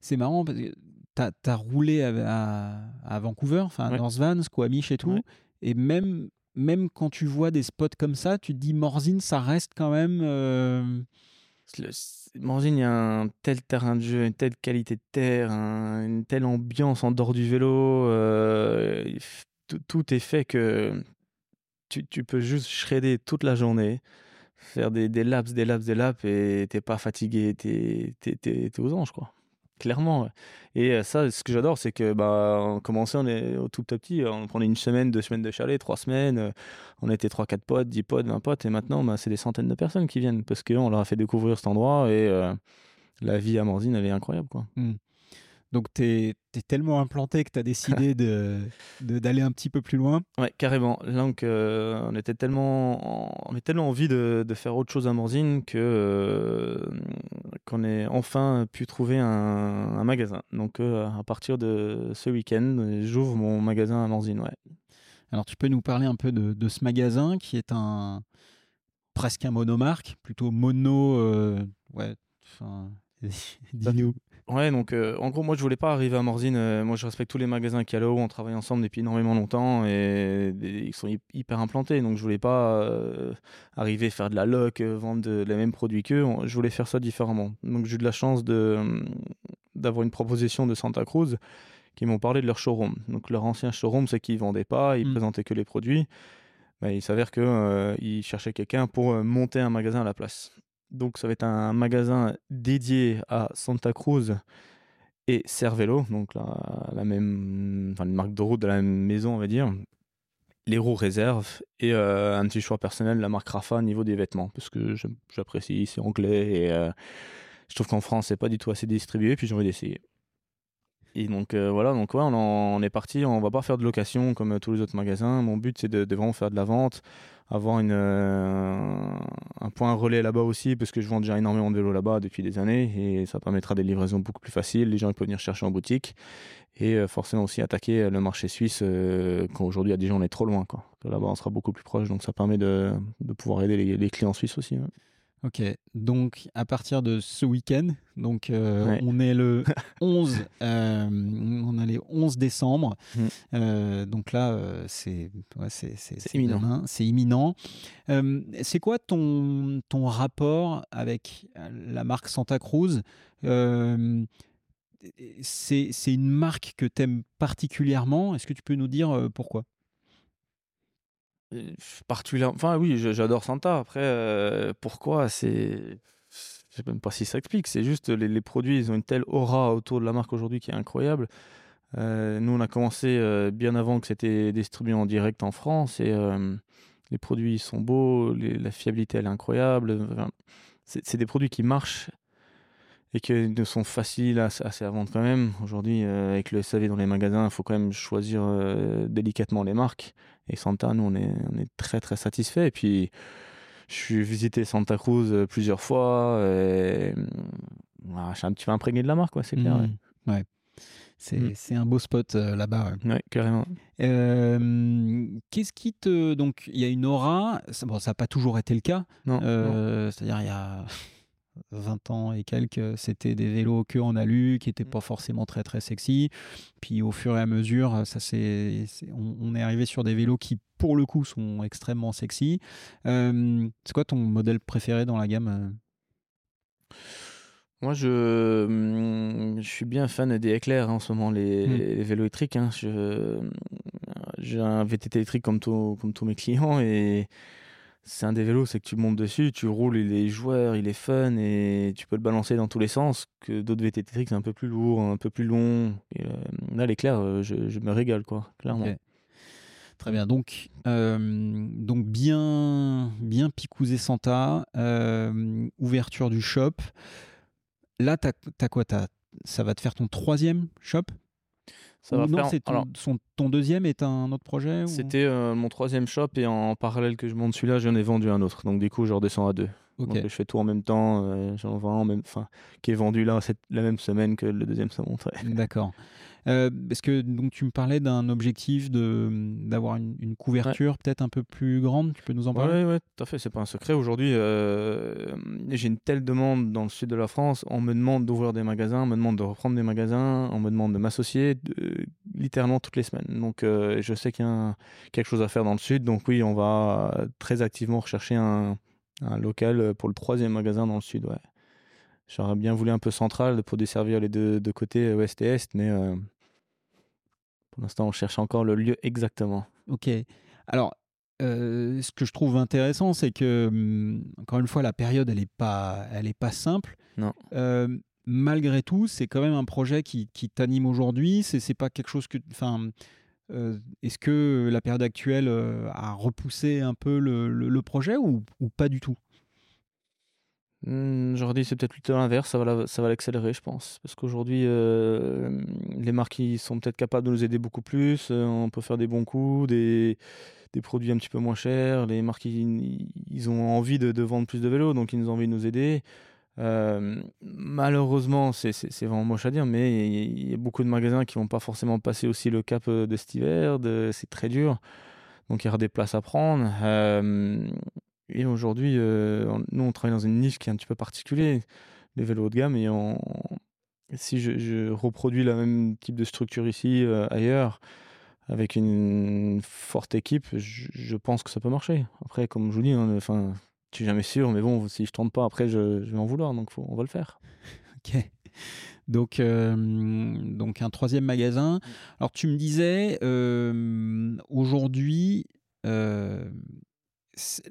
C'est marrant parce que t'as as roulé à, à- à Vancouver, enfin Ouais. North Van, Squamish et tout. Ouais. Et même, même quand tu vois des spots comme ça, tu te dis Morzine, ça reste quand même. Morzine, il y a un tel terrain de jeu, une telle qualité de terre, un- une telle ambiance en dehors du vélo. euh, tout, est fait que tu, peux juste shredder toute la journée, faire des, laps, des laps, des laps, et t'es pas fatigué, t'es aux anges, quoi. Clairement. Et euh, ça, ce que j'adore, c'est que bah, on commençait, on est tout petit, on prenait une semaine, deux semaines de chalet, trois semaines, euh, on était 3, 4 potes, 10 potes, 20 potes, et maintenant, bah, c'est des centaines de personnes qui viennent parce qu'on leur a fait découvrir cet endroit et euh, la vie à Morzine, elle est incroyable, quoi. Donc t'es es tellement implanté que t'as décidé de de- d'aller un petit peu plus loin. Ouais, carrément. Là, donc, euh, on était tellement, en- on est tellement envie de, de faire autre chose à Morzine que euh, qu'on ait enfin pu trouver un, un magasin. Donc, euh, à partir de ce week-end, j'ouvre mon magasin à Morzine. Ouais. Alors tu peux nous parler un peu de, de ce magasin qui est un presque un monomarque, plutôt mono. ouais. Enfin, dis-nous. Ouais, donc euh, en gros, moi je voulais pas arriver à Morzine. euh, moi je respecte tous les magasins qu'il y a là-haut. On travaille ensemble depuis énormément longtemps et ils sont hy- hyper implantés. Donc je voulais pas euh, arriver faire de la loc, vendre de- les mêmes produits qu'eux. Je voulais faire ça différemment. Donc j'ai eu de la chance de euh, d'avoir une proposition de Santa Cruz qui m'ont parlé de leur showroom. Donc leur ancien showroom, c'est qu'ils vendaient pas, ils Mm. présentaient que les produits. Bah, il s'avère que euh, ils cherchaient quelqu'un pour euh, monter un magasin à la place. Donc ça va être un magasin dédié à Santa Cruz et Cervelo, donc la, même, enfin, une marque de route de la même maison, on va dire. Les roues réserve et euh, un petit choix personnel, la marque Rafa au niveau des vêtements, parce que j'apprécie, c'est anglais et euh, je trouve qu'en France, c'est pas du tout assez distribué, puis j'ai envie d'essayer. Et donc euh, voilà, donc ouais, on, est parti. On va pas faire de location comme euh, tous les autres magasins. Mon but c'est de, vraiment faire de la vente, avoir une euh, un point relais là-bas aussi parce que je vends déjà énormément de vélos là-bas depuis des années et ça permettra des livraisons beaucoup plus faciles. Les gens ils peuvent venir chercher en boutique et forcément aussi attaquer le marché suisse quand aujourd'hui à Dijon on est trop loin Là-bas on sera beaucoup plus proche donc ça permet de, de pouvoir aider les, clients suisses aussi. ouais. Ok, donc à partir de ce week-end, donc euh, Ouais. on est le 11, euh, on est le 11 décembre, Mm. Euh, donc là c'est ouais, imminent. c'est imminent. C'est quoi ton ton rapport avec la marque Santa Cruz? C'est une marque que tu aimes particulièrement? Est-ce que tu peux nous dire pourquoi? Particulièrement enfin oui j'adore Santa. Après euh, pourquoi c'est je sais même pas si ça explique. C'est juste les, les produits ils ont une telle aura autour de la marque aujourd'hui qui est incroyable. Euh, nous on a commencé euh, bien avant que c'était distribué en direct en France et euh, les produits sont beaux la fiabilité elle est incroyable. C'est des produits qui marchent et qui sont faciles à, à vendre quand même. Aujourd'hui, euh, avec le SAV dans les magasins, il faut quand même choisir euh, délicatement les marques. Et Santa, nous, on est, on est très très satisfait. Et puis, je suis visité Santa Cruz euh, plusieurs fois. Et... euh, voilà, je suis un petit peu imprégné de la marque, quoi, c'est clair. ouais. Mm. Ouais. C'est Mm. c'est un beau spot euh, là-bas. ouais. Ouais, carrément. Euh, Qu'est-ce qui te. Donc, il y a une aura. Ça, bon, ça n'a pas toujours été le cas. Non, non. Euh, C'est-à-dire, il y a 20 ans et quelques, c'était des vélos que en alu, qui n'étaient pas forcément très, très sexy. Puis, au fur et à mesure, ça, c'est, on, on est arrivé sur des vélos qui, pour le coup, sont extrêmement sexy. Euh, c'est quoi ton modèle préféré dans la gamme euh? Moi, je, hum, je suis bien fan des éclairs hein, en ce moment, les, Mm. les vélos électriques. hein. Je- J'ai un VTT électrique comme, tous- comme tous mes clients et c'est un des vélos, c'est que tu montes dessus, tu roules, il est joueur, il est fun et tu peux le balancer dans tous les sens. Que d'autres VTT électriques, c'est un peu plus lourd, un peu plus long. Et, euh, là, l'éclair, euh, je, je me régale, quoi, clairement. Très bien. Donc, euh, donc bien, bien picousé Santa, euh, ouverture du shop. Là, t'as as quoi? Ça va te faire ton troisième shop? Ça va non, faire- ton, alors, son- ton deuxième est un autre projet ou- C'était euh, mon troisième shop et en parallèle que je monte celui-là, j'en ai vendu un autre. Donc du coup, je redescends à deux. Ok. Donc je fais tout en même temps. euh, j'en vends en même, enfin, qui est vendu là cette, la même semaine que le deuxième ça monte. D'accord. Euh, Est-ce que donc tu me parlais d'un objectif de d'avoir une, une couverture peut-être un peu plus grande Tu peux nous en parler? Ouais, ouais, tout à fait. C'est pas un secret. Aujourd'hui, euh, j'ai une telle demande dans le sud de la France. On me demande d'ouvrir des magasins, on me demande de reprendre des magasins, on me demande de m'associer littéralement toutes les semaines. Donc, euh, je sais qu'il y a un- quelque chose à faire dans le sud. Donc, oui, on va euh, très activement rechercher un, un local pour le troisième magasin dans le sud. Ouais. J'aurais bien voulu un peu central pour desservir les deux, deux côtés, ouest et est, mais euh, pour l'instant, on cherche encore le lieu exactement. Ok. Alors, euh, ce que je trouve intéressant, c'est que, hum, encore une fois, la période, elle n'est pas, elle est pas simple. Non. Euh, malgré tout, c'est quand même un projet qui, qui t'anime aujourd'hui. C'est pas quelque chose que. Enfin, euh, est-ce que la période actuelle a repoussé un peu le, le- le projet ou, ou pas du tout? Hmm, J'aurais dit c'est peut-être plutôt l'inverse, ça va l'accélérer, je pense. Parce qu'aujourd'hui, euh, les marques sont peut-être capables de nous aider beaucoup plus. euh, on peut faire des bons coups, des, produits un petit peu moins chers. Les marques, ils, ont envie de, vendre plus de vélos, donc ils ont envie de nous aider. Euh, malheureusement, c'est vraiment moche à dire, mais il y a beaucoup de magasins qui vont pas forcément passer aussi le cap de cet hiver. C'est très dur. Donc il y aura des places à prendre. Et aujourd'hui, euh, nous, on travaille dans une niche qui est un petit peu particulière, les vélos haut de gamme. Et on- si je, je reproduis le même type de structure ici, euh, ailleurs, avec une forte équipe, je, je pense que ça peut marcher. Après, comme je vous dis, hein, enfin, je suis jamais sûr, mais bon, si je tente pas, après, je, je vais en vouloir. Donc, faut- on va le faire. Ok. Donc, euh, donc un troisième magasin. Alors tu me disais euh, aujourd'hui, euh,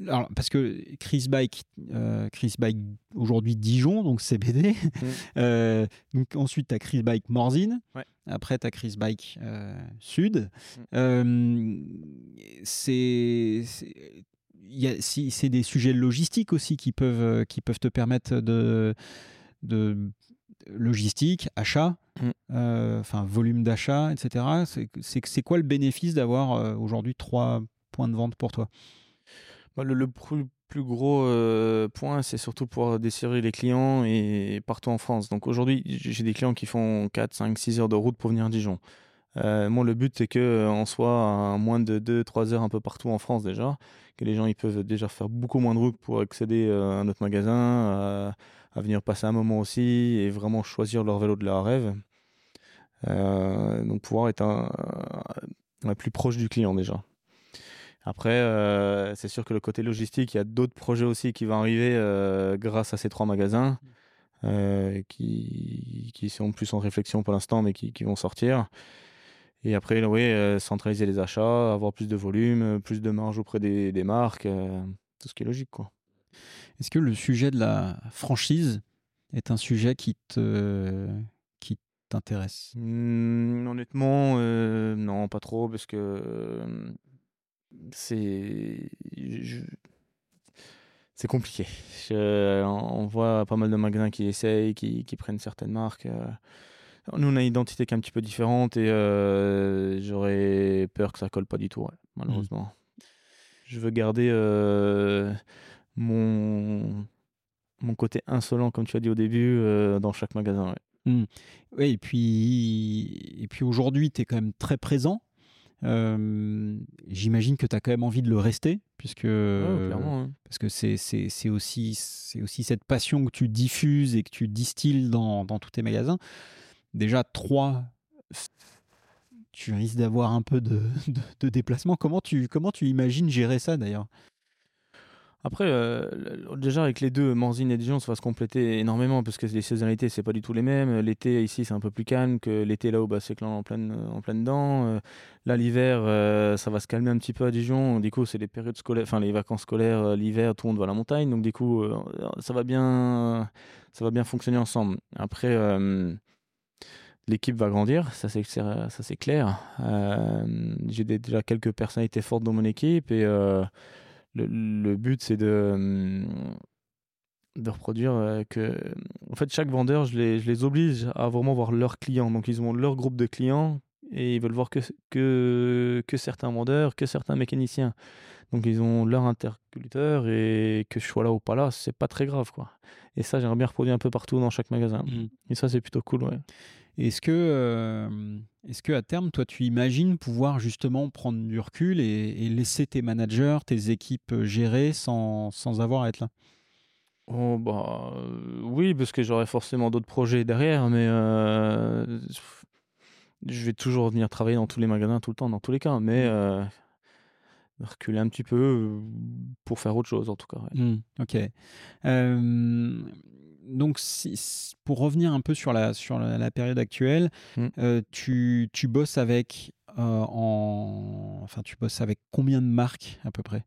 alors, parce que Chris Bike, euh, Chris Bike aujourd'hui Dijon, donc CBD. Mm. Euh, donc ensuite, tu as Chris Bike Morzine. Après, tu as Chris Bike euh, Sud. Mm. c'est c'est des sujets logistiques aussi qui peuvent, qui peuvent te permettre de, de logistique, achat, mm. enfin volume d'achat, etc. C'est quoi le bénéfice d'avoir aujourd'hui trois points de vente pour toi? Le, plus, gros euh, point, c'est surtout pour desserrer les clients et partout en France. Donc aujourd'hui, j'ai des clients qui font 4, 5, 6 heures de route pour venir à Dijon. Euh, moi, le but, c'est qu'on euh, soit à moins de 2-3 heures un peu partout en France déjà, que les gens ils peuvent déjà faire beaucoup moins de route pour accéder à notre magasin, à, venir passer un moment aussi et vraiment choisir leur vélo de leur rêve. donc pouvoir être un, plus proche du client déjà. Après, euh, c'est sûr que le côté logistique, il y a d'autres projets aussi qui vont arriver euh, grâce à ces trois magasins euh, qui, qui sont plus en réflexion pour l'instant, mais qui, qui, vont sortir. Et après, oui, centraliser les achats, avoir plus de volume, plus de marge auprès des, des marques, tout ce qui est logique. quoi. Est-ce que le sujet de la franchise est un sujet qui te qui t'intéresse? Mmh, Honnêtement, non, pas trop, parce que c'est c'est compliqué. on voit pas mal de magasins qui essayent, qui, qui prennent certaines marques. Euh. Nous, on a une identité qui est un petit peu différente et euh, j'aurais peur que ça colle pas du tout, malheureusement. Mmh. Je veux garder euh, mon, mon côté insolent, comme tu as dit au début, dans chaque magasin. Mmh. Oui, et puis, et puis aujourd'hui, tu es quand même très présent euh, j'imagine que tu as quand même envie de le rester, puisque parce que c'est aussi, aussi cette passion que tu diffuses et que tu distilles dans, dans tous tes magasins. Déjà, trois, tu risques d'avoir un peu de, de, de, déplacement. Comment tu, comment tu imagines gérer ça d'ailleurs? Après, euh, déjà avec les deux, Morzine et Dijon, ça va se compléter énormément parce que les saisonnalités, c'est pas du tout les mêmes. L'été ici, c'est un peu plus calme que l'été là-haut, bah, c'est en pleine, en pleine dent. Euh, là, l'hiver, euh, ça va se calmer un petit peu à Dijon. Du coup, c'est les périodes scolaires, enfin les vacances scolaires, l'hiver, tout le monde va à la montagne. Donc du coup, ça va bien, ça va bien fonctionner ensemble. Après. L'équipe va grandir, ça c'est ça c'est clair. J'ai déjà quelques personnalités fortes dans mon équipe et le, but, c'est de, hum, de reproduire euh, que. En fait, chaque vendeur, je les, je les oblige à vraiment voir leurs clients. Donc, ils ont leur groupe de clients et ils veulent voir que, que, que certains vendeurs, que certains mécaniciens. Donc, ils ont leur interlocuteur et que je sois là ou pas là, c'est pas très grave, quoi. Et ça, j'aimerais bien reproduire un peu partout dans chaque magasin. Mmh. Et ça, c'est plutôt cool, ouais. Est-ce que, euh, est-ce que à terme, toi, tu imagines pouvoir justement prendre du recul et, laisser tes managers, tes équipes euh, gérer sans, sans avoir à être là? Oh bah euh, oui, parce que j'aurai forcément d'autres projets derrière, mais je vais toujours venir travailler dans tous les magasins tout le temps, dans tous les cas, mais mmh. reculer un petit peu pour faire autre chose en tout cas. Mmh, ok donc, pour revenir un peu sur la, sur la, période actuelle, mm. euh, tu, tu, bosses avec euh, en, enfin, tu bosses avec combien de marques à peu près?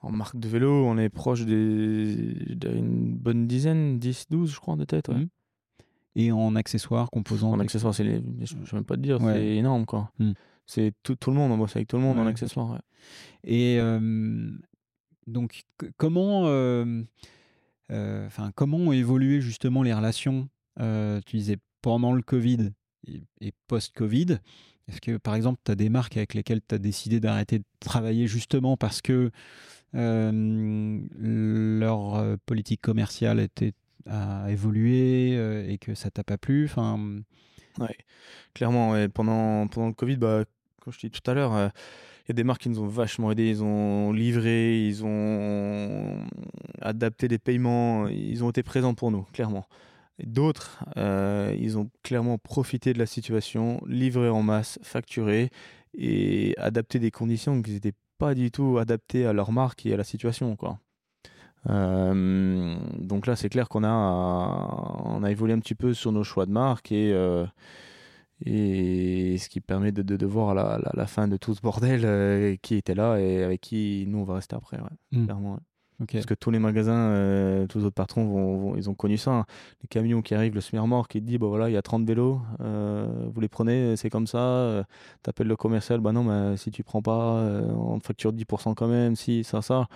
En marque de vélo, on est proche d'une bonne dizaine, 10, 12, je crois, de tête. Mm. Et en accessoires, composants En accessoires, c'est je ne sais même pas te dire, c'est énorme quoi. Mm. C'est tout, tout, le monde, on bosse avec tout le monde en accessoires. Et euh, donc, comment enfin, comment ont évolué justement les relations, euh, tu disais, pendant le Covid et, post-Covid? Est-ce que, par exemple, tu as des marques avec lesquelles tu as décidé d'arrêter de travailler justement parce que euh, leur politique commerciale était, a évolué et que ça t'a pas plu? Enfin... Ouais, clairement, pendant, pendant le Covid, bah, comme je te dis tout à l'heure, y a des marques qui nous ont vachement aidés. Ils ont livré, ils ont adapté les paiements, ils ont été présents pour nous, clairement. D'autres, euh, ils ont clairement profité de la situation, livré en masse, facturé et adapté des conditions qui n'étaient pas du tout adaptées à leur marque et à la situation. Quoi. Euh, donc là, c'est clair qu'on a, on a évolué un petit peu sur nos choix de marque et, euh, Et ce qui permet de, de, de voir la, la, la, fin de tout ce bordel euh, qui était là et avec qui nous on va rester après, ouais, Mm. clairement. ouais. Parce que tous les magasins, euh, tous les autres patrons, vont, vont- ils ont connu ça. hein. Les camions qui arrivent, le semi-remorque qui te dit, bah voilà, il y a 30 vélos, euh, vous les prenez, c'est comme ça. T'appelles le commercial, bah non, mais si tu prends pas, on te facture 10% quand même, si, ça, ça.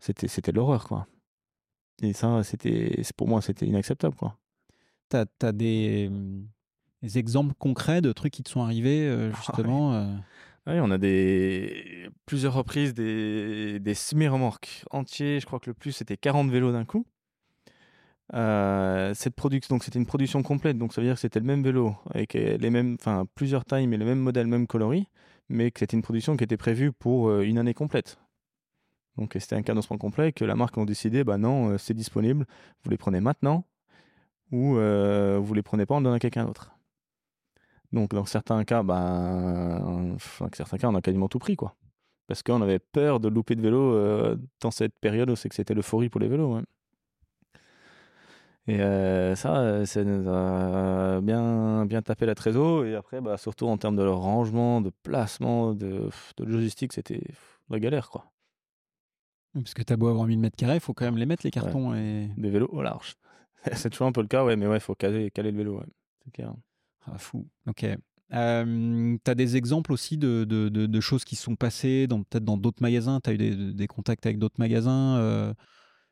C'était, c'était de l'horreur, quoi. Et ça, c'était, pour moi, c'était inacceptable, quoi. T'as as des, des exemples concrets de trucs qui te sont arrivés, euh, justement euh, Oui, on a des plusieurs reprises des, des semi-remorques entiers. Je crois que le plus c'était 40 vélos d'un coup. Euh, cette production, donc c'était une production complète, donc ça veut dire que c'était le même vélo avec euh, les mêmes, enfin plusieurs tailles, mais le même modèle, même coloris, mais que c'était une production qui était prévue pour euh, une année complète. Donc euh, c'était un cadencement complet que la marque ont décidé, bah non, euh, c'est disponible, vous les prenez maintenant ou euh, vous les prenez pas, on le donne à quelqu'un d'autre. Donc dans certains cas, bah, dans certains cas, on a quasiment tout pris, quoi. Parce qu'on avait peur de louper de vélo euh, dans cette période où c'est que c'était l'euphorie pour les vélos. ouais. Et euh, ça, euh, ça nous a bien, bien tapé la trésor. Et après, bah, surtout en termes de rangement, de placement, de, de logistique, c'était la galère, quoi. Parce que t'as beau avoir 1000 mètres carrés, il faut quand même les mettre, les cartons. Et... Des vélos au large. c'est toujours un peu le cas, ouais, mais ouais, il faut caler, caler le vélo, ouais. C'est clair. Ah, fou. Ok. Euh, t'as des exemples aussi de, de, de- de choses qui sont passées peut-être dans d'autres magasins? T'as eu des, des contacts avec d'autres magasins euh,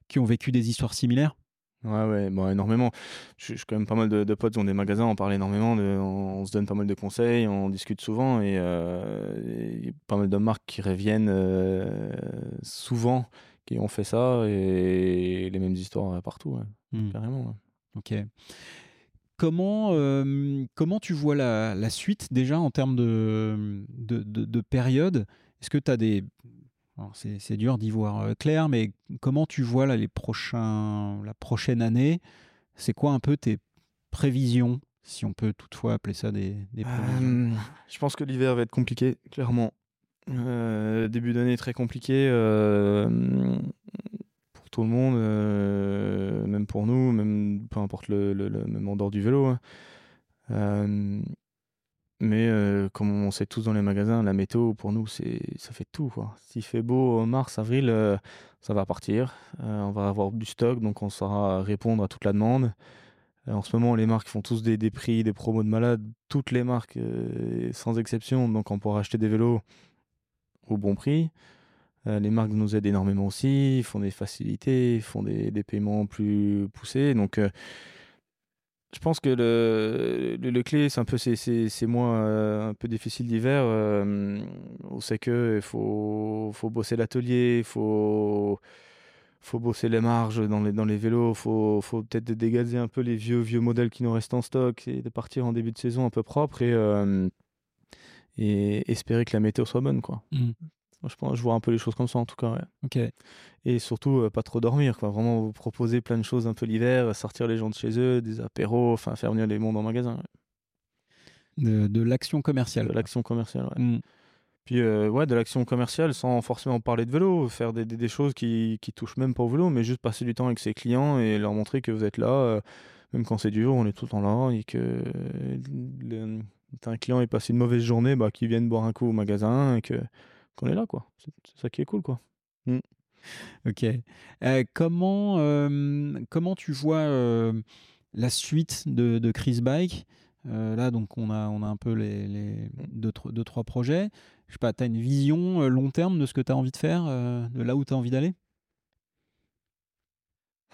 qui ont vécu des histoires similaires? Ouais, ouais, bon, énormément. Je je- quand même pas mal de, de potes qui ont des magasins, on parle énormément, de, on, on se donne pas mal de conseils, on discute souvent et, euh, et il y a pas mal de marques qui reviennent euh, souvent, qui ont fait ça et les mêmes histoires partout, ouais, Hmm. carrément. ouais. Ok. Comment, euh, comment tu vois la, suite déjà en termes de, de, de- de période? Est-ce que tu as des... C'est dur d'y voir euh, clair, mais comment tu vois là, les la prochaine année? C'est quoi un peu tes prévisions, si on peut toutefois appeler ça des, des Euh, je pense que l'hiver va être compliqué, clairement. Euh, début d'année très compliqué tout le monde, euh, même pour nous, même peu importe le, le- le- même en dehors du vélo. hein. Euh, mais euh, comme on sait tous dans les magasins, la météo pour nous, c'est ça fait tout. S'il fait beau en mars, avril, ça va partir. On va avoir du stock, donc on saura répondre à toute la demande. En ce moment, les marques font tous des, des prix, des promos de malades, toutes les marques sans exception, donc on pourra acheter des vélos au bon prix. Euh, les marques nous aident énormément aussi, ils font des facilités, ils font des, des paiements plus poussés. Donc, euh, je pense que le, le, le clé, c'est un peu ces, ces, ces mois euh, un peu difficiles d'hiver. on sait que il faut, faut bosser l'atelier, il faut, faut bosser les marges dans les, dans les vélos, faut, faut peut-être dégazer un peu les vieux, vieux modèles qui nous restent en stock et de partir en début de saison un peu propre et, et espérer que la météo soit bonne. Quoi. Hmm. Je, pense, je vois un peu les choses comme ça en tout cas. Ouais. Ok. Et surtout, euh, pas trop dormir. Quoi. Vraiment vous proposer plein de choses un peu l'hiver, sortir les gens de chez eux, des apéros, enfin faire venir les mondes en magasin. ouais. De, de l'action commerciale. De l'action commerciale. ouais. Hmm. Puis euh, ouais, de l'action commerciale sans forcément parler de vélo, faire des, des, des choses qui, qui touchent même pas au vélo, mais juste passer du temps avec ses clients et leur montrer que vous êtes là, euh, même quand c'est dur, on est tout le temps là et que euh, le- t'as un client est passé une mauvaise journée, bah qu'il vienne boire un coup au magasin et que qu'on est là quoi. C'est ça qui est cool quoi. Ok. Euh, comment, euh, comment tu vois euh, la suite de, de Chris Bike? Euh, Là, donc, on a, on a un peu les, les deux, tro- deux, trois projets. Je sais pas, tu as une vision euh, long terme de ce que tu as envie de faire, euh, de là où tu as envie d'aller?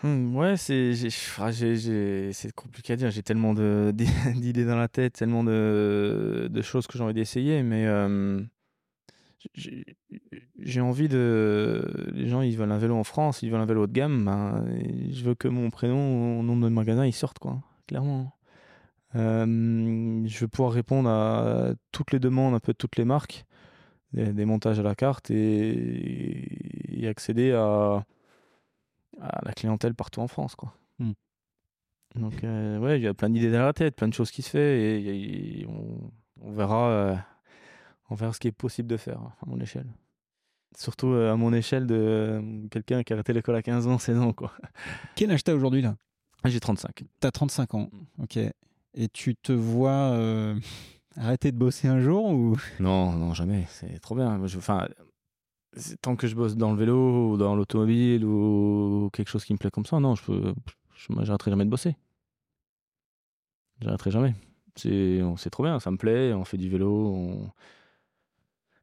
Hmm, ouais, c'est ah, j'ai- j'ai- c'est compliqué à dire. J'ai tellement de d'idées dans la tête, tellement de, de choses que j'ai envie d'essayer, mais euh, j'ai envie de. Les gens, ils veulent un vélo en France, ils veulent un vélo haut de gamme. Ben, je veux que mon prénom, au nom de magasin, il sorte, quoi. Clairement. Euh, je veux pouvoir répondre à toutes les demandes, un peu de toutes les marques, des, des montages à la carte et, et accéder à à la clientèle partout en France, quoi. Hmm. Donc, euh, ouais, il y a plein d'idées dans la tête, plein de choses qui se font et, et- et on, on verra, euh, on verra ce qui est possible de faire à mon échelle. Surtout euh, à mon échelle de euh, quelqu'un qui a arrêté l'école à 15 ans, 16 ans, quoi. Quel âge tu as aujourd'hui là? J'ai 35. Tu as 35 ans. Ok. Et tu te vois euh, arrêter de bosser un jour ou? Non, non, jamais. C'est trop bien. Enfin, tant que je bosse dans le vélo ou dans l'automobile ou quelque chose qui me plaît comme ça, non, je peux, j'arrêterai jamais de bosser. J'arrêterai jamais. C'est trop bien, ça me plaît, on fait du vélo.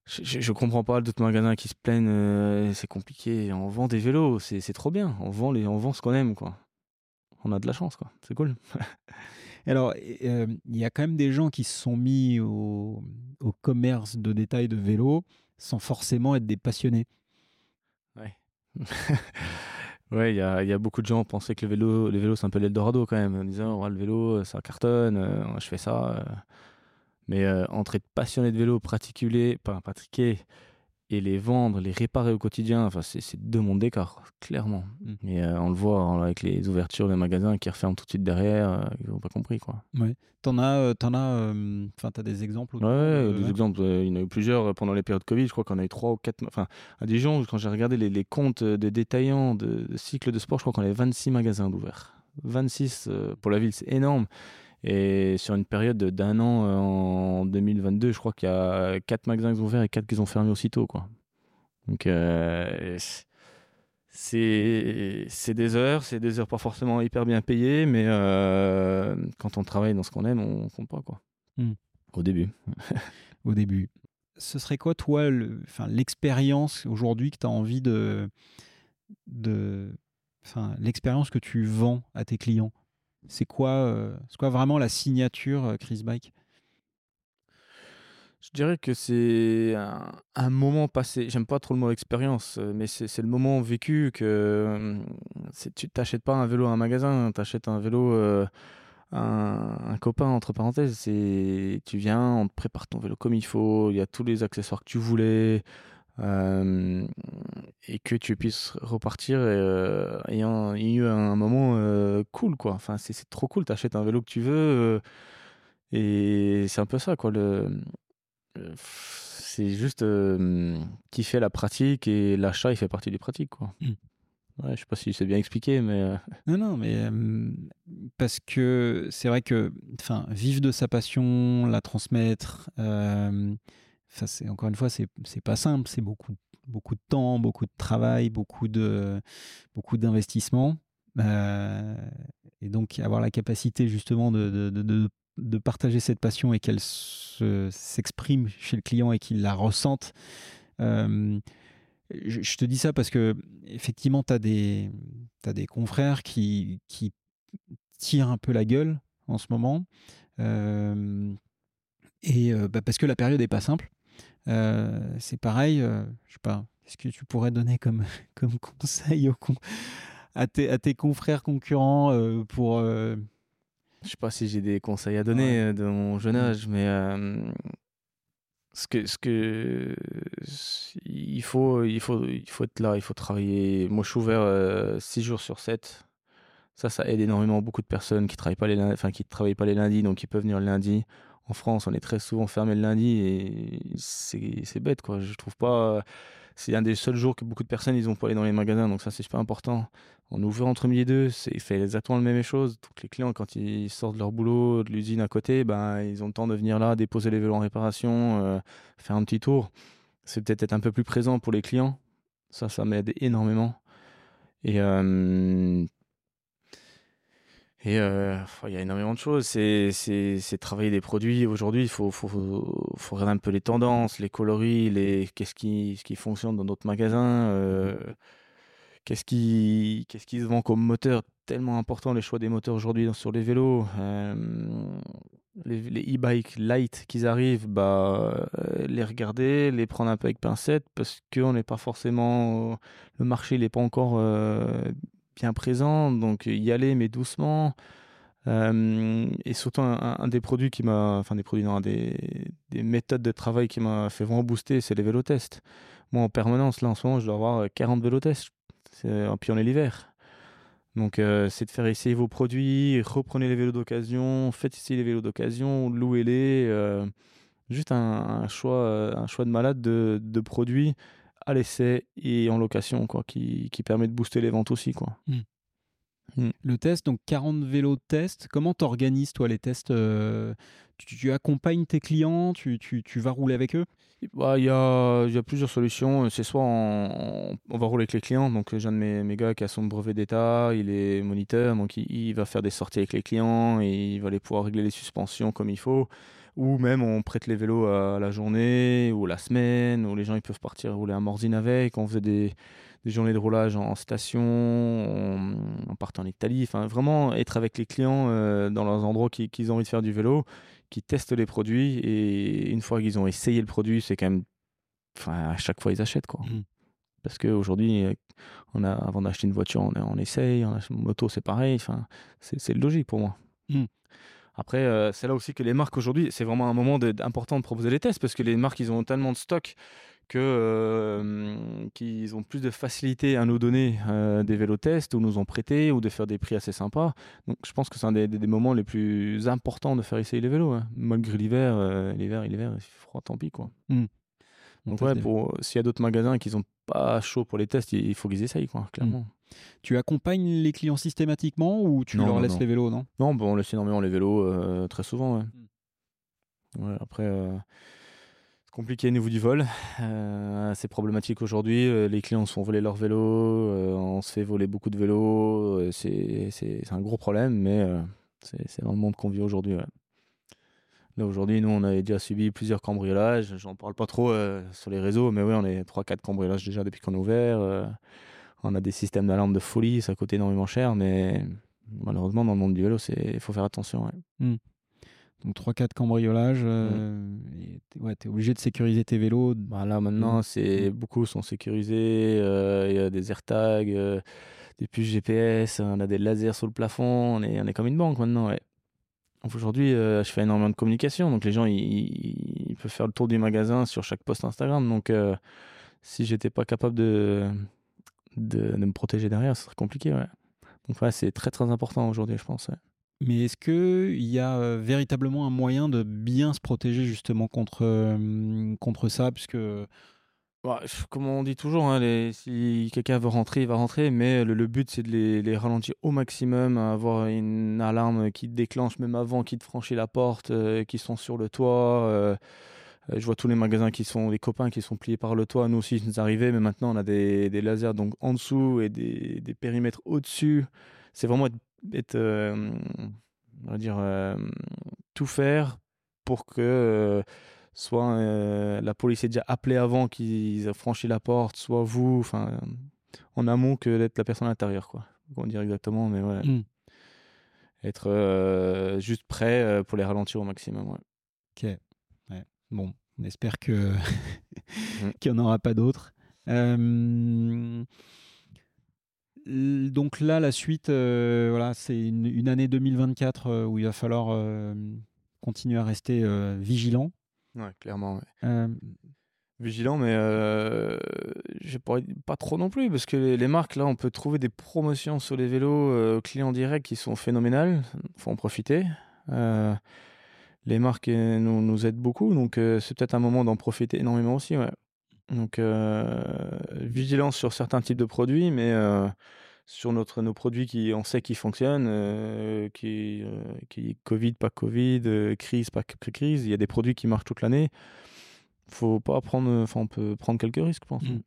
Je, je, comprends pas d'autres magasins qui se plaignent, euh, c'est compliqué. On vend des vélos, c'est trop bien. On vend, les, on vend ce qu'on aime, quoi. On a de la chance, quoi. C'est cool. Alors, euh, il y a quand même des gens qui se sont mis au, au commerce de détail de vélos sans forcément être des passionnés. Ouais. ouais, il y a, y a, beaucoup de gens qui pensaient que le vélo, le vélo c'est un peu l'Eldorado quand même, en disant oh, le vélo, ça cartonne, euh, je fais ça. Mais euh, entre être passionné de vélo, pratiquer, pratiquer, et les vendre, les réparer au quotidien, enfin, c'est deux mondes d'écart, clairement. Mm. Et euh, on le voit avec les ouvertures des magasins qui referment tout de suite derrière, euh, ils n'ont pas compris. Quoi. Ouais. T'en as, euh, en as, enfin, t'as des exemples Ouais, des exemples. il y en a eu plusieurs pendant les périodes Covid. Je crois qu'on a eu trois ou quatre. Enfin, à Dijon, quand j'ai regardé les, les, comptes des détaillants de, de cycles de sport, je crois qu'on avait 26 magasins d'ouverts. 26 pour la ville, c'est énorme. Et sur une période d'un an euh, en 2022, je crois qu'il y a 4 magasins qui ont ouvert et 4 qui ont fermé aussitôt. Quoi. Donc euh, c'est des heures, c'est des heures pas forcément hyper bien payées, mais euh, quand on travaille dans ce qu'on aime, on compte pas. Quoi. Hmm. Au début. Au début. Ce serait quoi, toi, l'expérience aujourd'hui que tu as envie de. de l'expérience que tu vends à tes clients? C'est quoi, euh, quoi vraiment la signature euh, Chris Bike? Je dirais que c'est un, moment passé. J'aime pas trop le mot expérience, euh, mais c'est le moment vécu que tu t'achètes pas un vélo à un magasin, tu achètes un vélo un, copain entre parenthèses. Tu viens, on te prépare ton vélo comme il faut, il y a tous les accessoires que tu voulais. Euh, et que tu puisses repartir euh, ayant eu un moment euh, cool quoi enfin c'est trop cool t'achètes un vélo que tu veux et c'est un peu ça quoi le c'est juste qui fait la pratique et l'achat il fait partie des pratiques quoi mmh. ouais je sais pas si c'est bien expliqué mais non non mais parce que c'est vrai que enfin vivre de sa passion la transmettre encore une fois, c'est pas simple, c'est beaucoup, beaucoup de temps, beaucoup de travail, beaucoup de beaucoup d'investissement. Euh, et donc avoir la capacité justement de, de, de, partager cette passion et qu'elle s'exprime chez le client et qu'il la ressente. Euh, je, te dis ça parce que effectivement, tu as des, as des confrères qui, qui tirent un peu la gueule en ce moment. Euh, et bah, parce que la période n'est pas simple. Euh, c'est pareil, euh, je sais pas, qu'est-ce que tu pourrais donner comme, comme conseil à, tes, à tes confrères concurrents euh, pour. Je sais pas si j'ai des conseils à donner de mon jeune âge, mais ce que, ce que il faut, il faut, il faut être là, il faut travailler. Moi, je suis ouvert 6 jours sur 7. Ça, ça aide énormément beaucoup de personnes qui travaillent pas les, enfin, qui travaillent pas les lundis, donc qui peuvent venir le lundi en France, on est très souvent fermé le lundi et c'est bête, quoi. Je trouve pas. C'est un des seuls jours que beaucoup de personnes ils ont pour aller dans les magasins, donc ça c'est super important. On ouvre entre midi et deux, c'est exactement la même chose. Donc les clients, quand ils sortent de leur boulot, de l'usine à côté, ben ils ont le temps de venir là, déposer les vélos en réparation, euh, faire un petit tour. C'est peut-être être un peu plus présent pour les clients. Ça, ça m'aide énormément. Et euh, et euh, il y a énormément de choses. C'est, c'est, c'est travailler des produits. Aujourd'hui, il faut, faut, faut, regarder un peu les tendances, les coloris, les, qu'est-ce qui, ce qui fonctionne dans d'autres magasins, euh, qu'est-ce qui, qu'est-ce qui se vend comme moteur. Tellement important les choix des moteurs aujourd'hui sur les vélos. Euh, les, les e-bikes light qu'ils arrivent, bah, euh, les regarder, les prendre un peu avec pincette parce qu'on n'est pas forcément, le marché n'est pas encore bien présent, donc y aller mais doucement. Euh, et surtout un, des produits qui m'a, enfin des produits, non, des, des méthodes de travail qui m'a fait vraiment booster, c'est les vélotests. Moi en permanence, là en ce moment, je dois avoir 40 vélotests, puis on est l'hiver. Donc euh, c'est de faire essayer vos produits, reprenez les vélos d'occasion, faites essayer les vélos d'occasion, louez-les. Euh, juste un, choix, un choix de malade de, de produits à l'essai et en location, quoi, qui, qui, permet de booster les ventes aussi, quoi. Hmm. Mm. Le test, donc 40 vélos de test. Comment t'organises toi les tests euh, tu, tu accompagnes tes clients tu, tu- tu vas rouler avec eux? Bah, Il y, a, y a plusieurs solutions. C'est soit on, on va rouler avec les clients. Donc, j'ai un de mes, mes gars qui a son brevet d'état, il est moniteur, donc il, il va faire des sorties avec les clients et il va aller pouvoir régler les suspensions comme il faut. Ou même on prête les vélos à la journée ou la semaine, où les gens ils peuvent partir rouler à Morzine avec. On faisait des, des journées de roulage en, station, on, on partait en Italie. Enfin, vraiment être avec les clients euh, dans leurs endroits qui- qu'ils ont envie de faire du vélo, qui testent les produits et une fois qu'ils ont essayé le produit, c'est quand même. Enfin, à chaque fois ils achètent quoi. Mhm. Parce qu'aujourd'hui, on a, avant d'acheter une voiture, on, on essaye, on achète une moto, c'est pareil. Enfin, c'est logique pour moi. Mhm. Après, euh, c'est là aussi que les marques aujourd'hui, c'est vraiment un moment de- important de proposer les tests parce que les marques, ils ont tellement de stock que euh, qu'ils ont plus de facilité à nous donner euh, des vélos tests ou nous en prêter ou de faire des prix assez sympas. Donc, je pense que c'est un des, des- des moments les plus importants de faire essayer les vélos. hein. Malgré l'hiver, euh, l'hiver, l'hiver, il froid, tant pis quoi. On Donc ouais, des- s'il y a d'autres magasins qui sont pas chauds pour les tests, il il faut qu'ils essayent quoi, clairement. Tu accompagnes les clients systématiquement ou tu Non, leur non, laisses non. les vélos, non? Non, bon, on laisse énormément les vélos euh, très souvent. Ouais. Mm. Ouais, après, euh, c'est compliqué au niveau du vol. Euh, c'est problématique aujourd'hui. Les clients se font voler leurs vélos. on se fait voler beaucoup de vélos. c'est un gros problème, mais c'est c'est dans le monde qu'on vit aujourd'hui. ouais. Là, aujourd'hui, nous, on a déjà subi plusieurs cambriolages. J'en parle pas trop euh, sur les réseaux, mais oui, on est 3-4 cambriolages déjà depuis qu'on est ouvert. euh, on a des systèmes d'alarme de folie, ça coûte énormément cher, mais malheureusement, dans le monde du vélo, il faut faire attention. ouais. Donc 3-4 cambriolages. euh, ouais, tu es obligé de sécuriser tes vélos. Bah là maintenant, c'est beaucoup sont sécurisés. euh, Il y a des AirTags, euh, des puces GPS, on a des lasers sous le plafond. On est, on est comme une banque maintenant. Ouais. Aujourd'hui, euh, je fais énormément de communication, donc les gens ils, ils- ils peuvent faire le tour du magasin sur chaque post Instagram. Donc euh, si j'étais pas capable de, de de me protéger derrière, ce serait compliqué. Ouais. Donc ouais, c'est très très important aujourd'hui, je pense. ouais. Mais est-ce qu'il y a euh, véritablement un moyen de bien se protéger justement contre, euh, contre ça? Puisque Bah, comme on dit toujours, hein, les- si quelqu'un veut rentrer, il va rentrer, mais le, le but c'est de les, les ralentir au maximum, avoir une alarme qui te déclenche même avant qu'ils te franchissent la porte, euh, qui sont sur le toit. Euh, je vois tous les magasins qui sont, les copains qui sont pliés par le toit, nous aussi, nous arrivait, mais maintenant on a des, des lasers donc en dessous et des, des périmètres au-dessus. C'est vraiment être, être, euh, on va dire, euh, tout faire pour que euh, soit la police est déjà appelée avant qu'ils aient franchi la porte, soit vous, enfin, en amont que d'être la personne à l'intérieur, quoi. On dire exactement, mais ouais. Mm. Être juste prêt pour les ralentir au maximum, ouais. Ok. Bon, on espère que Mm. qu'il n'y en aura pas d'autres. Euh, Donc là, la suite, euh, voilà, c'est une, une année 2024 euh, où il va falloir continuer à rester vigilant. Ouais, clairement, ouais. Vigilant, mais je pourrais pas trop non plus, parce que les, les marques, là, on peut trouver des promotions sur les vélos clients directs qui sont phénoménales. faut en profiter. Les marques euh, nous, nous aident beaucoup, donc euh, c'est peut-être un moment d'en profiter énormément aussi, ouais. Donc, euh, vigilance sur certains types de produits, mais euh, sur notre, nos produits qui on sait qui fonctionnent, qui, qui Covid, pas Covid, crise, pas crise, il y a des produits qui marchent toute l'année. Faut pas prendre, enfin, on peut prendre quelques risques, je pense. Mm.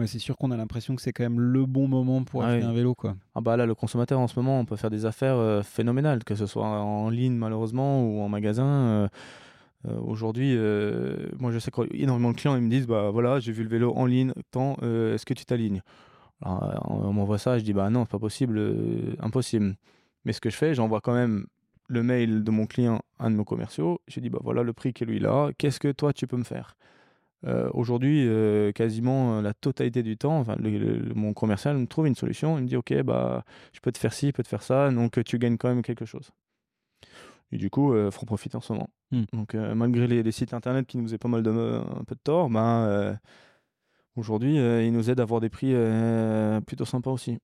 Ouais, c'est sûr qu'on a l'impression que c'est quand même le bon moment pour Ah acheter oui. un vélo, quoi. Ah bah là, le consommateur en ce moment, on peut faire des affaires euh, phénoménales, que ce soit en ligne malheureusement ou en magasin. euh, euh, Aujourd'hui, moi je sais qu'énormément de clients ils me disent bah voilà, j'ai vu le vélo en ligne, tant est-ce que tu t'alignes? Alors, on, on m'envoie ça, je dis bah non, c'est pas possible, impossible. Mais ce que je fais, j'envoie quand même le mail de mon client à un de nos commerciaux. Je dis bah voilà le prix que lui il a, qu'est-ce que toi tu peux me faire? Euh, Aujourd'hui, euh, quasiment euh, la totalité du temps, enfin, le- le- mon commercial me trouve une solution. Il me dit ok bah je peux te faire ci, je peux te faire ça, donc euh, tu gagnes quand même quelque chose. Et du coup, faut en profiter en ce moment. Hmm. Donc, euh, malgré les, les sites internet qui nous faisaient pas mal de, un peu de tort, ben, euh, aujourd'hui, euh, ils nous aident à avoir des prix euh, plutôt sympas aussi.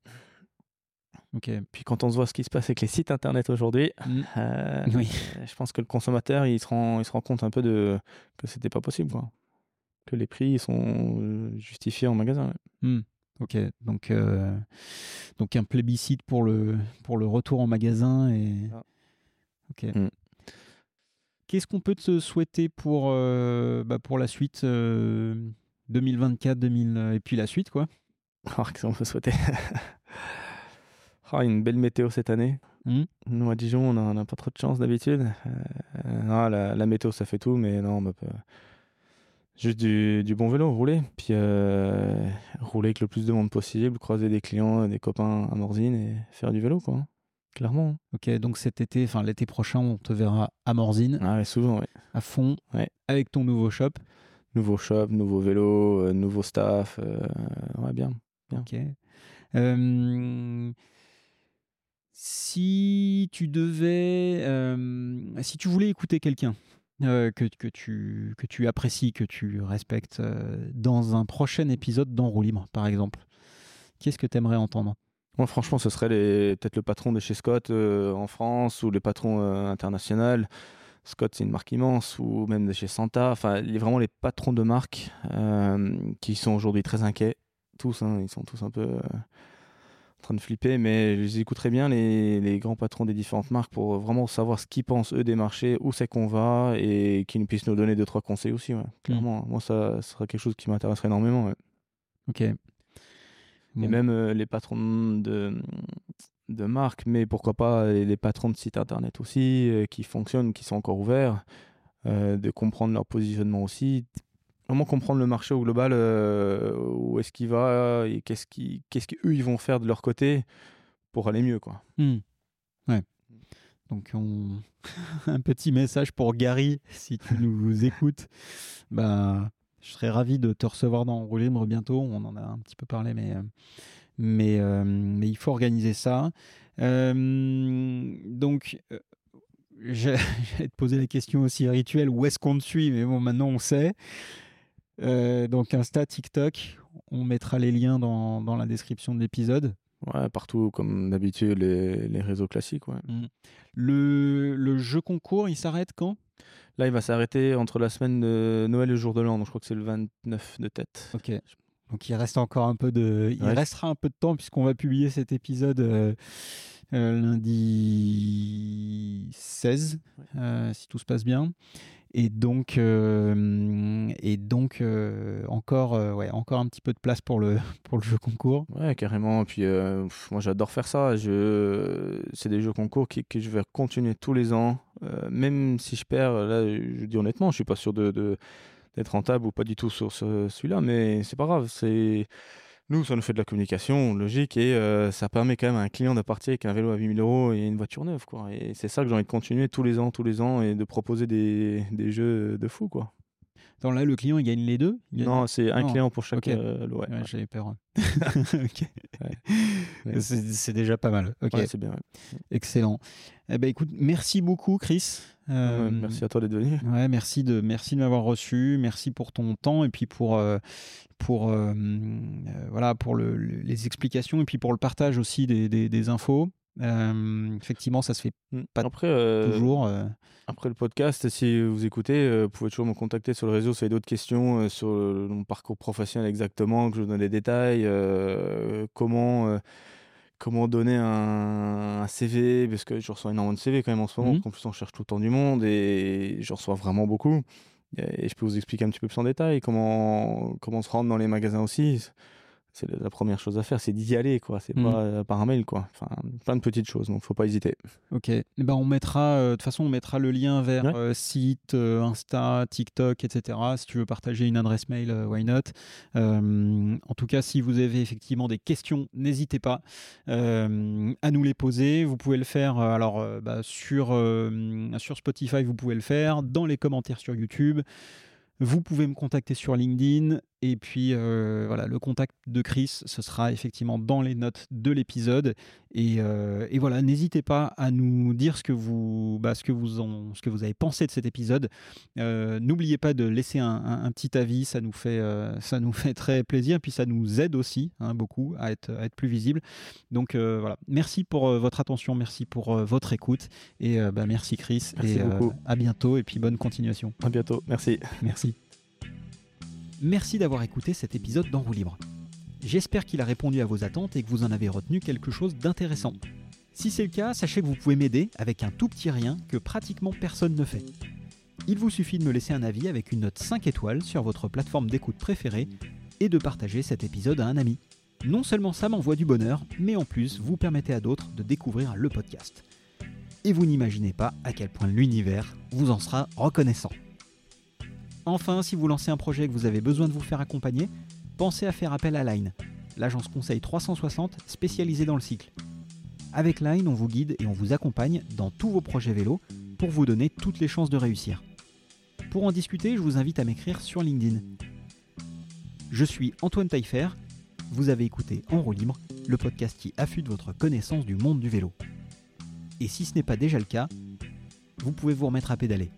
Ok. Puis quand on se voit ce qui se passe avec les sites internet aujourd'hui, Mm. euh, Oui. je pense que le consommateur, il se rend, il se rend compte un peu de que c'était pas possible, quoi. Que les prix sont euh, justifiés en magasin. ouais. Hmm. Ok, donc, euh, donc un plébiscite pour le, pour le retour en magasin. Et... Ah. Ok. Mm. Qu'est-ce qu'on peut te souhaiter pour, euh, bah, pour la suite euh, 2024, 2000, et puis la suite, quoi? Oh, qu'est-ce qu'on peut souhaiter? Oh, Une belle météo cette année. Hmm. Nous, à Dijon, on n'a on pas trop de chance d'habitude. Non, la, la météo, ça fait tout, mais non, bah, bah, juste du, du bon vélo, rouler. Puis euh, rouler avec le plus de monde possible, croiser des clients, des copains à Morzine et faire du vélo, quoi. Clairement. Ok, donc cet été, enfin l'été prochain, on te verra à Morzine, Ah ouais, souvent, ouais. à fond, Ouais. avec ton nouveau shop. Nouveau shop, nouveau vélo, euh, nouveau staff. euh, ouais, bien. Ok. Euh, si tu devais, si tu voulais écouter quelqu'un euh, que, que, tu, que tu apprécies, que tu respectes euh, dans un prochain épisode d'En libre, par exemple, qu'est-ce que tu aimerais entendre? Moi, franchement, ce serait peut-être le patron de chez Scott euh, en France ou les patrons internationaux. Scott, c'est une marque immense, ou même de chez Santa. Enfin, vraiment les patrons de marques qui sont aujourd'hui très inquiets. Tous, hein, ils sont tous un peu en train de flipper, mais je les écouterai bien, les, les grands patrons des différentes marques, pour vraiment savoir ce qu'ils pensent, eux, des marchés, où c'est qu'on va, et qu'ils puissent nous donner deux, trois conseils aussi. ouais. Clairement, moi, ça, ça sera quelque chose qui m'intéresserait énormément. ouais. Ok. Et même euh, les patrons de, de marques, mais pourquoi pas les, les patrons de sites internet aussi, euh, qui fonctionnent, qui sont encore ouverts, euh, de comprendre leur positionnement aussi. Vraiment comprendre le marché au global, euh, où est-ce qu'il va et qu'est-ce qui, qu'est-ce qu'eux ils vont faire de leur côté pour aller mieux, quoi. Hmm. Ouais. Donc, on... un petit message pour Gary, si tu nous écoutes. Bah, je serais ravi de te recevoir dans Roue Libre bientôt. On en a un petit peu parlé, mais, mais, euh, mais il faut organiser ça. Euh, donc, j'ai- j'allais te poser la question aussi rituelle où est-ce qu'on te suit? Mais bon, maintenant on sait. Euh, donc, Insta, TikTok, on mettra les liens dans, dans la description de l'épisode. Ouais, partout, comme d'habitude, les, les réseaux classiques, ouais. Le, le jeu concours, il s'arrête quand? Là, il va s'arrêter entre la semaine de Noël et le jour de l'an, donc je crois que c'est le 29 de tête. Ok. Donc il reste encore un peu de, il Ouais. restera un peu de temps puisqu'on va publier cet épisode euh, euh, lundi 16, Ouais. euh, si tout se passe bien. Et donc, euh, et donc euh, encore, euh, ouais, encore un petit peu de place pour le, pour le jeu concours. Ouais, carrément. Puis euh, pff, moi, j'adore faire ça. Je... C'est des jeux concours qui, que je vais continuer tous les ans. Même si je perds, là, je dis honnêtement, je suis pas sûr de, d'être rentable ou pas du tout sur ce- celui-là, mais c'est pas grave. C'est nous, ça nous fait de la communication logique et euh, ça permet quand même à un client de partir avec un vélo à 8000 euros et une voiture neuve, quoi. Et c'est ça que j'ai envie de continuer tous les ans, tous les ans, et de proposer des, des jeux de fou, quoi. Dans là, le client, il gagne les deux? Gagne- Non, c'est un Non. client pour chaque Ok. euh, ouais. Ouais. J'avais peur. C'est déjà pas mal. Ok. C'est bien. Excellent. Eh ben, écoute, merci beaucoup, Chris. Euh, merci à toi d'être venu. Ouais, merci de, merci de m'avoir reçu, merci pour ton temps et puis pour, euh, pour, voilà, pour le- le- les explications et puis pour le partage aussi des, des, des infos. Euh, effectivement, ça se fait Pas Après, euh, toujours. euh, Après le podcast, si vous écoutez, vous pouvez toujours me contacter sur le réseau si vous avez d'autres questions sur le- mon parcours professionnel exactement, que je vous donne des détails, comment, comment donner un, un CV, parce que je reçois énormément de CV quand même en ce moment, parce qu'en plus on cherche tout le temps du monde et je reçois vraiment beaucoup. Et je peux vous expliquer un petit peu plus en détail comment, comment se rendre dans les magasins aussi. C'est la première chose à faire, c'est d'y aller, quoi. C'est Mhm. pas euh, par un mail, quoi. Enfin, plein de petites choses, donc faut pas hésiter. Ok. Eh ben, on mettra, euh, de toute façon, on mettra le lien vers Ouais. euh, site, Insta, TikTok, etc. Si tu veux partager une adresse mail, why not? En tout cas, si vous avez effectivement des questions, n'hésitez pas à nous les poser. Vous pouvez le faire alors bah, sur sur Spotify, vous pouvez le faire dans les commentaires sur YouTube. Vous pouvez me contacter sur LinkedIn et puis euh, voilà le contact de Chris, ce sera effectivement dans les notes de l'épisode et, euh, et voilà n'hésitez pas à nous dire ce que vous bah, ce que vous en- ce que vous avez pensé de cet épisode. Euh, N'oubliez pas de laisser un, un- un petit avis, ça nous fait ça nous fait très plaisir puis ça nous aide aussi hein, beaucoup à être à être plus visible. Donc voilà merci pour votre attention, merci pour votre écoute et bah, merci Chris Merci et beaucoup. à bientôt et puis bonne continuation. À bientôt. Merci. Merci. Merci d'avoir écouté cet épisode d'En roue libre. J'espère qu'il a répondu à vos attentes et que vous en avez retenu quelque chose d'intéressant. Si c'est le cas, sachez que vous pouvez m'aider avec un tout petit rien que pratiquement personne ne fait. Il vous suffit de me laisser un avis avec une note 5 étoiles sur votre plateforme d'écoute préférée et de partager cet épisode à un ami. Non seulement ça m'envoie du bonheur, mais en plus vous permettez à d'autres de découvrir le podcast. Et vous n'imaginez pas à quel point l'univers vous en sera reconnaissant. Enfin, si vous lancez un projet et que vous avez besoin de vous faire accompagner, pensez à faire appel à Line, l'agence conseil 360 spécialisée dans le cycle. Avec Line, on vous guide et on vous accompagne dans tous vos projets vélo pour vous donner toutes les chances de réussir. Pour en discuter, je vous invite à m'écrire sur LinkedIn. Je suis Antoine Taillefer, vous avez écouté En roue libre, le podcast qui affûte votre connaissance du monde du vélo. Et si ce n'est pas déjà le cas, vous pouvez vous remettre à pédaler.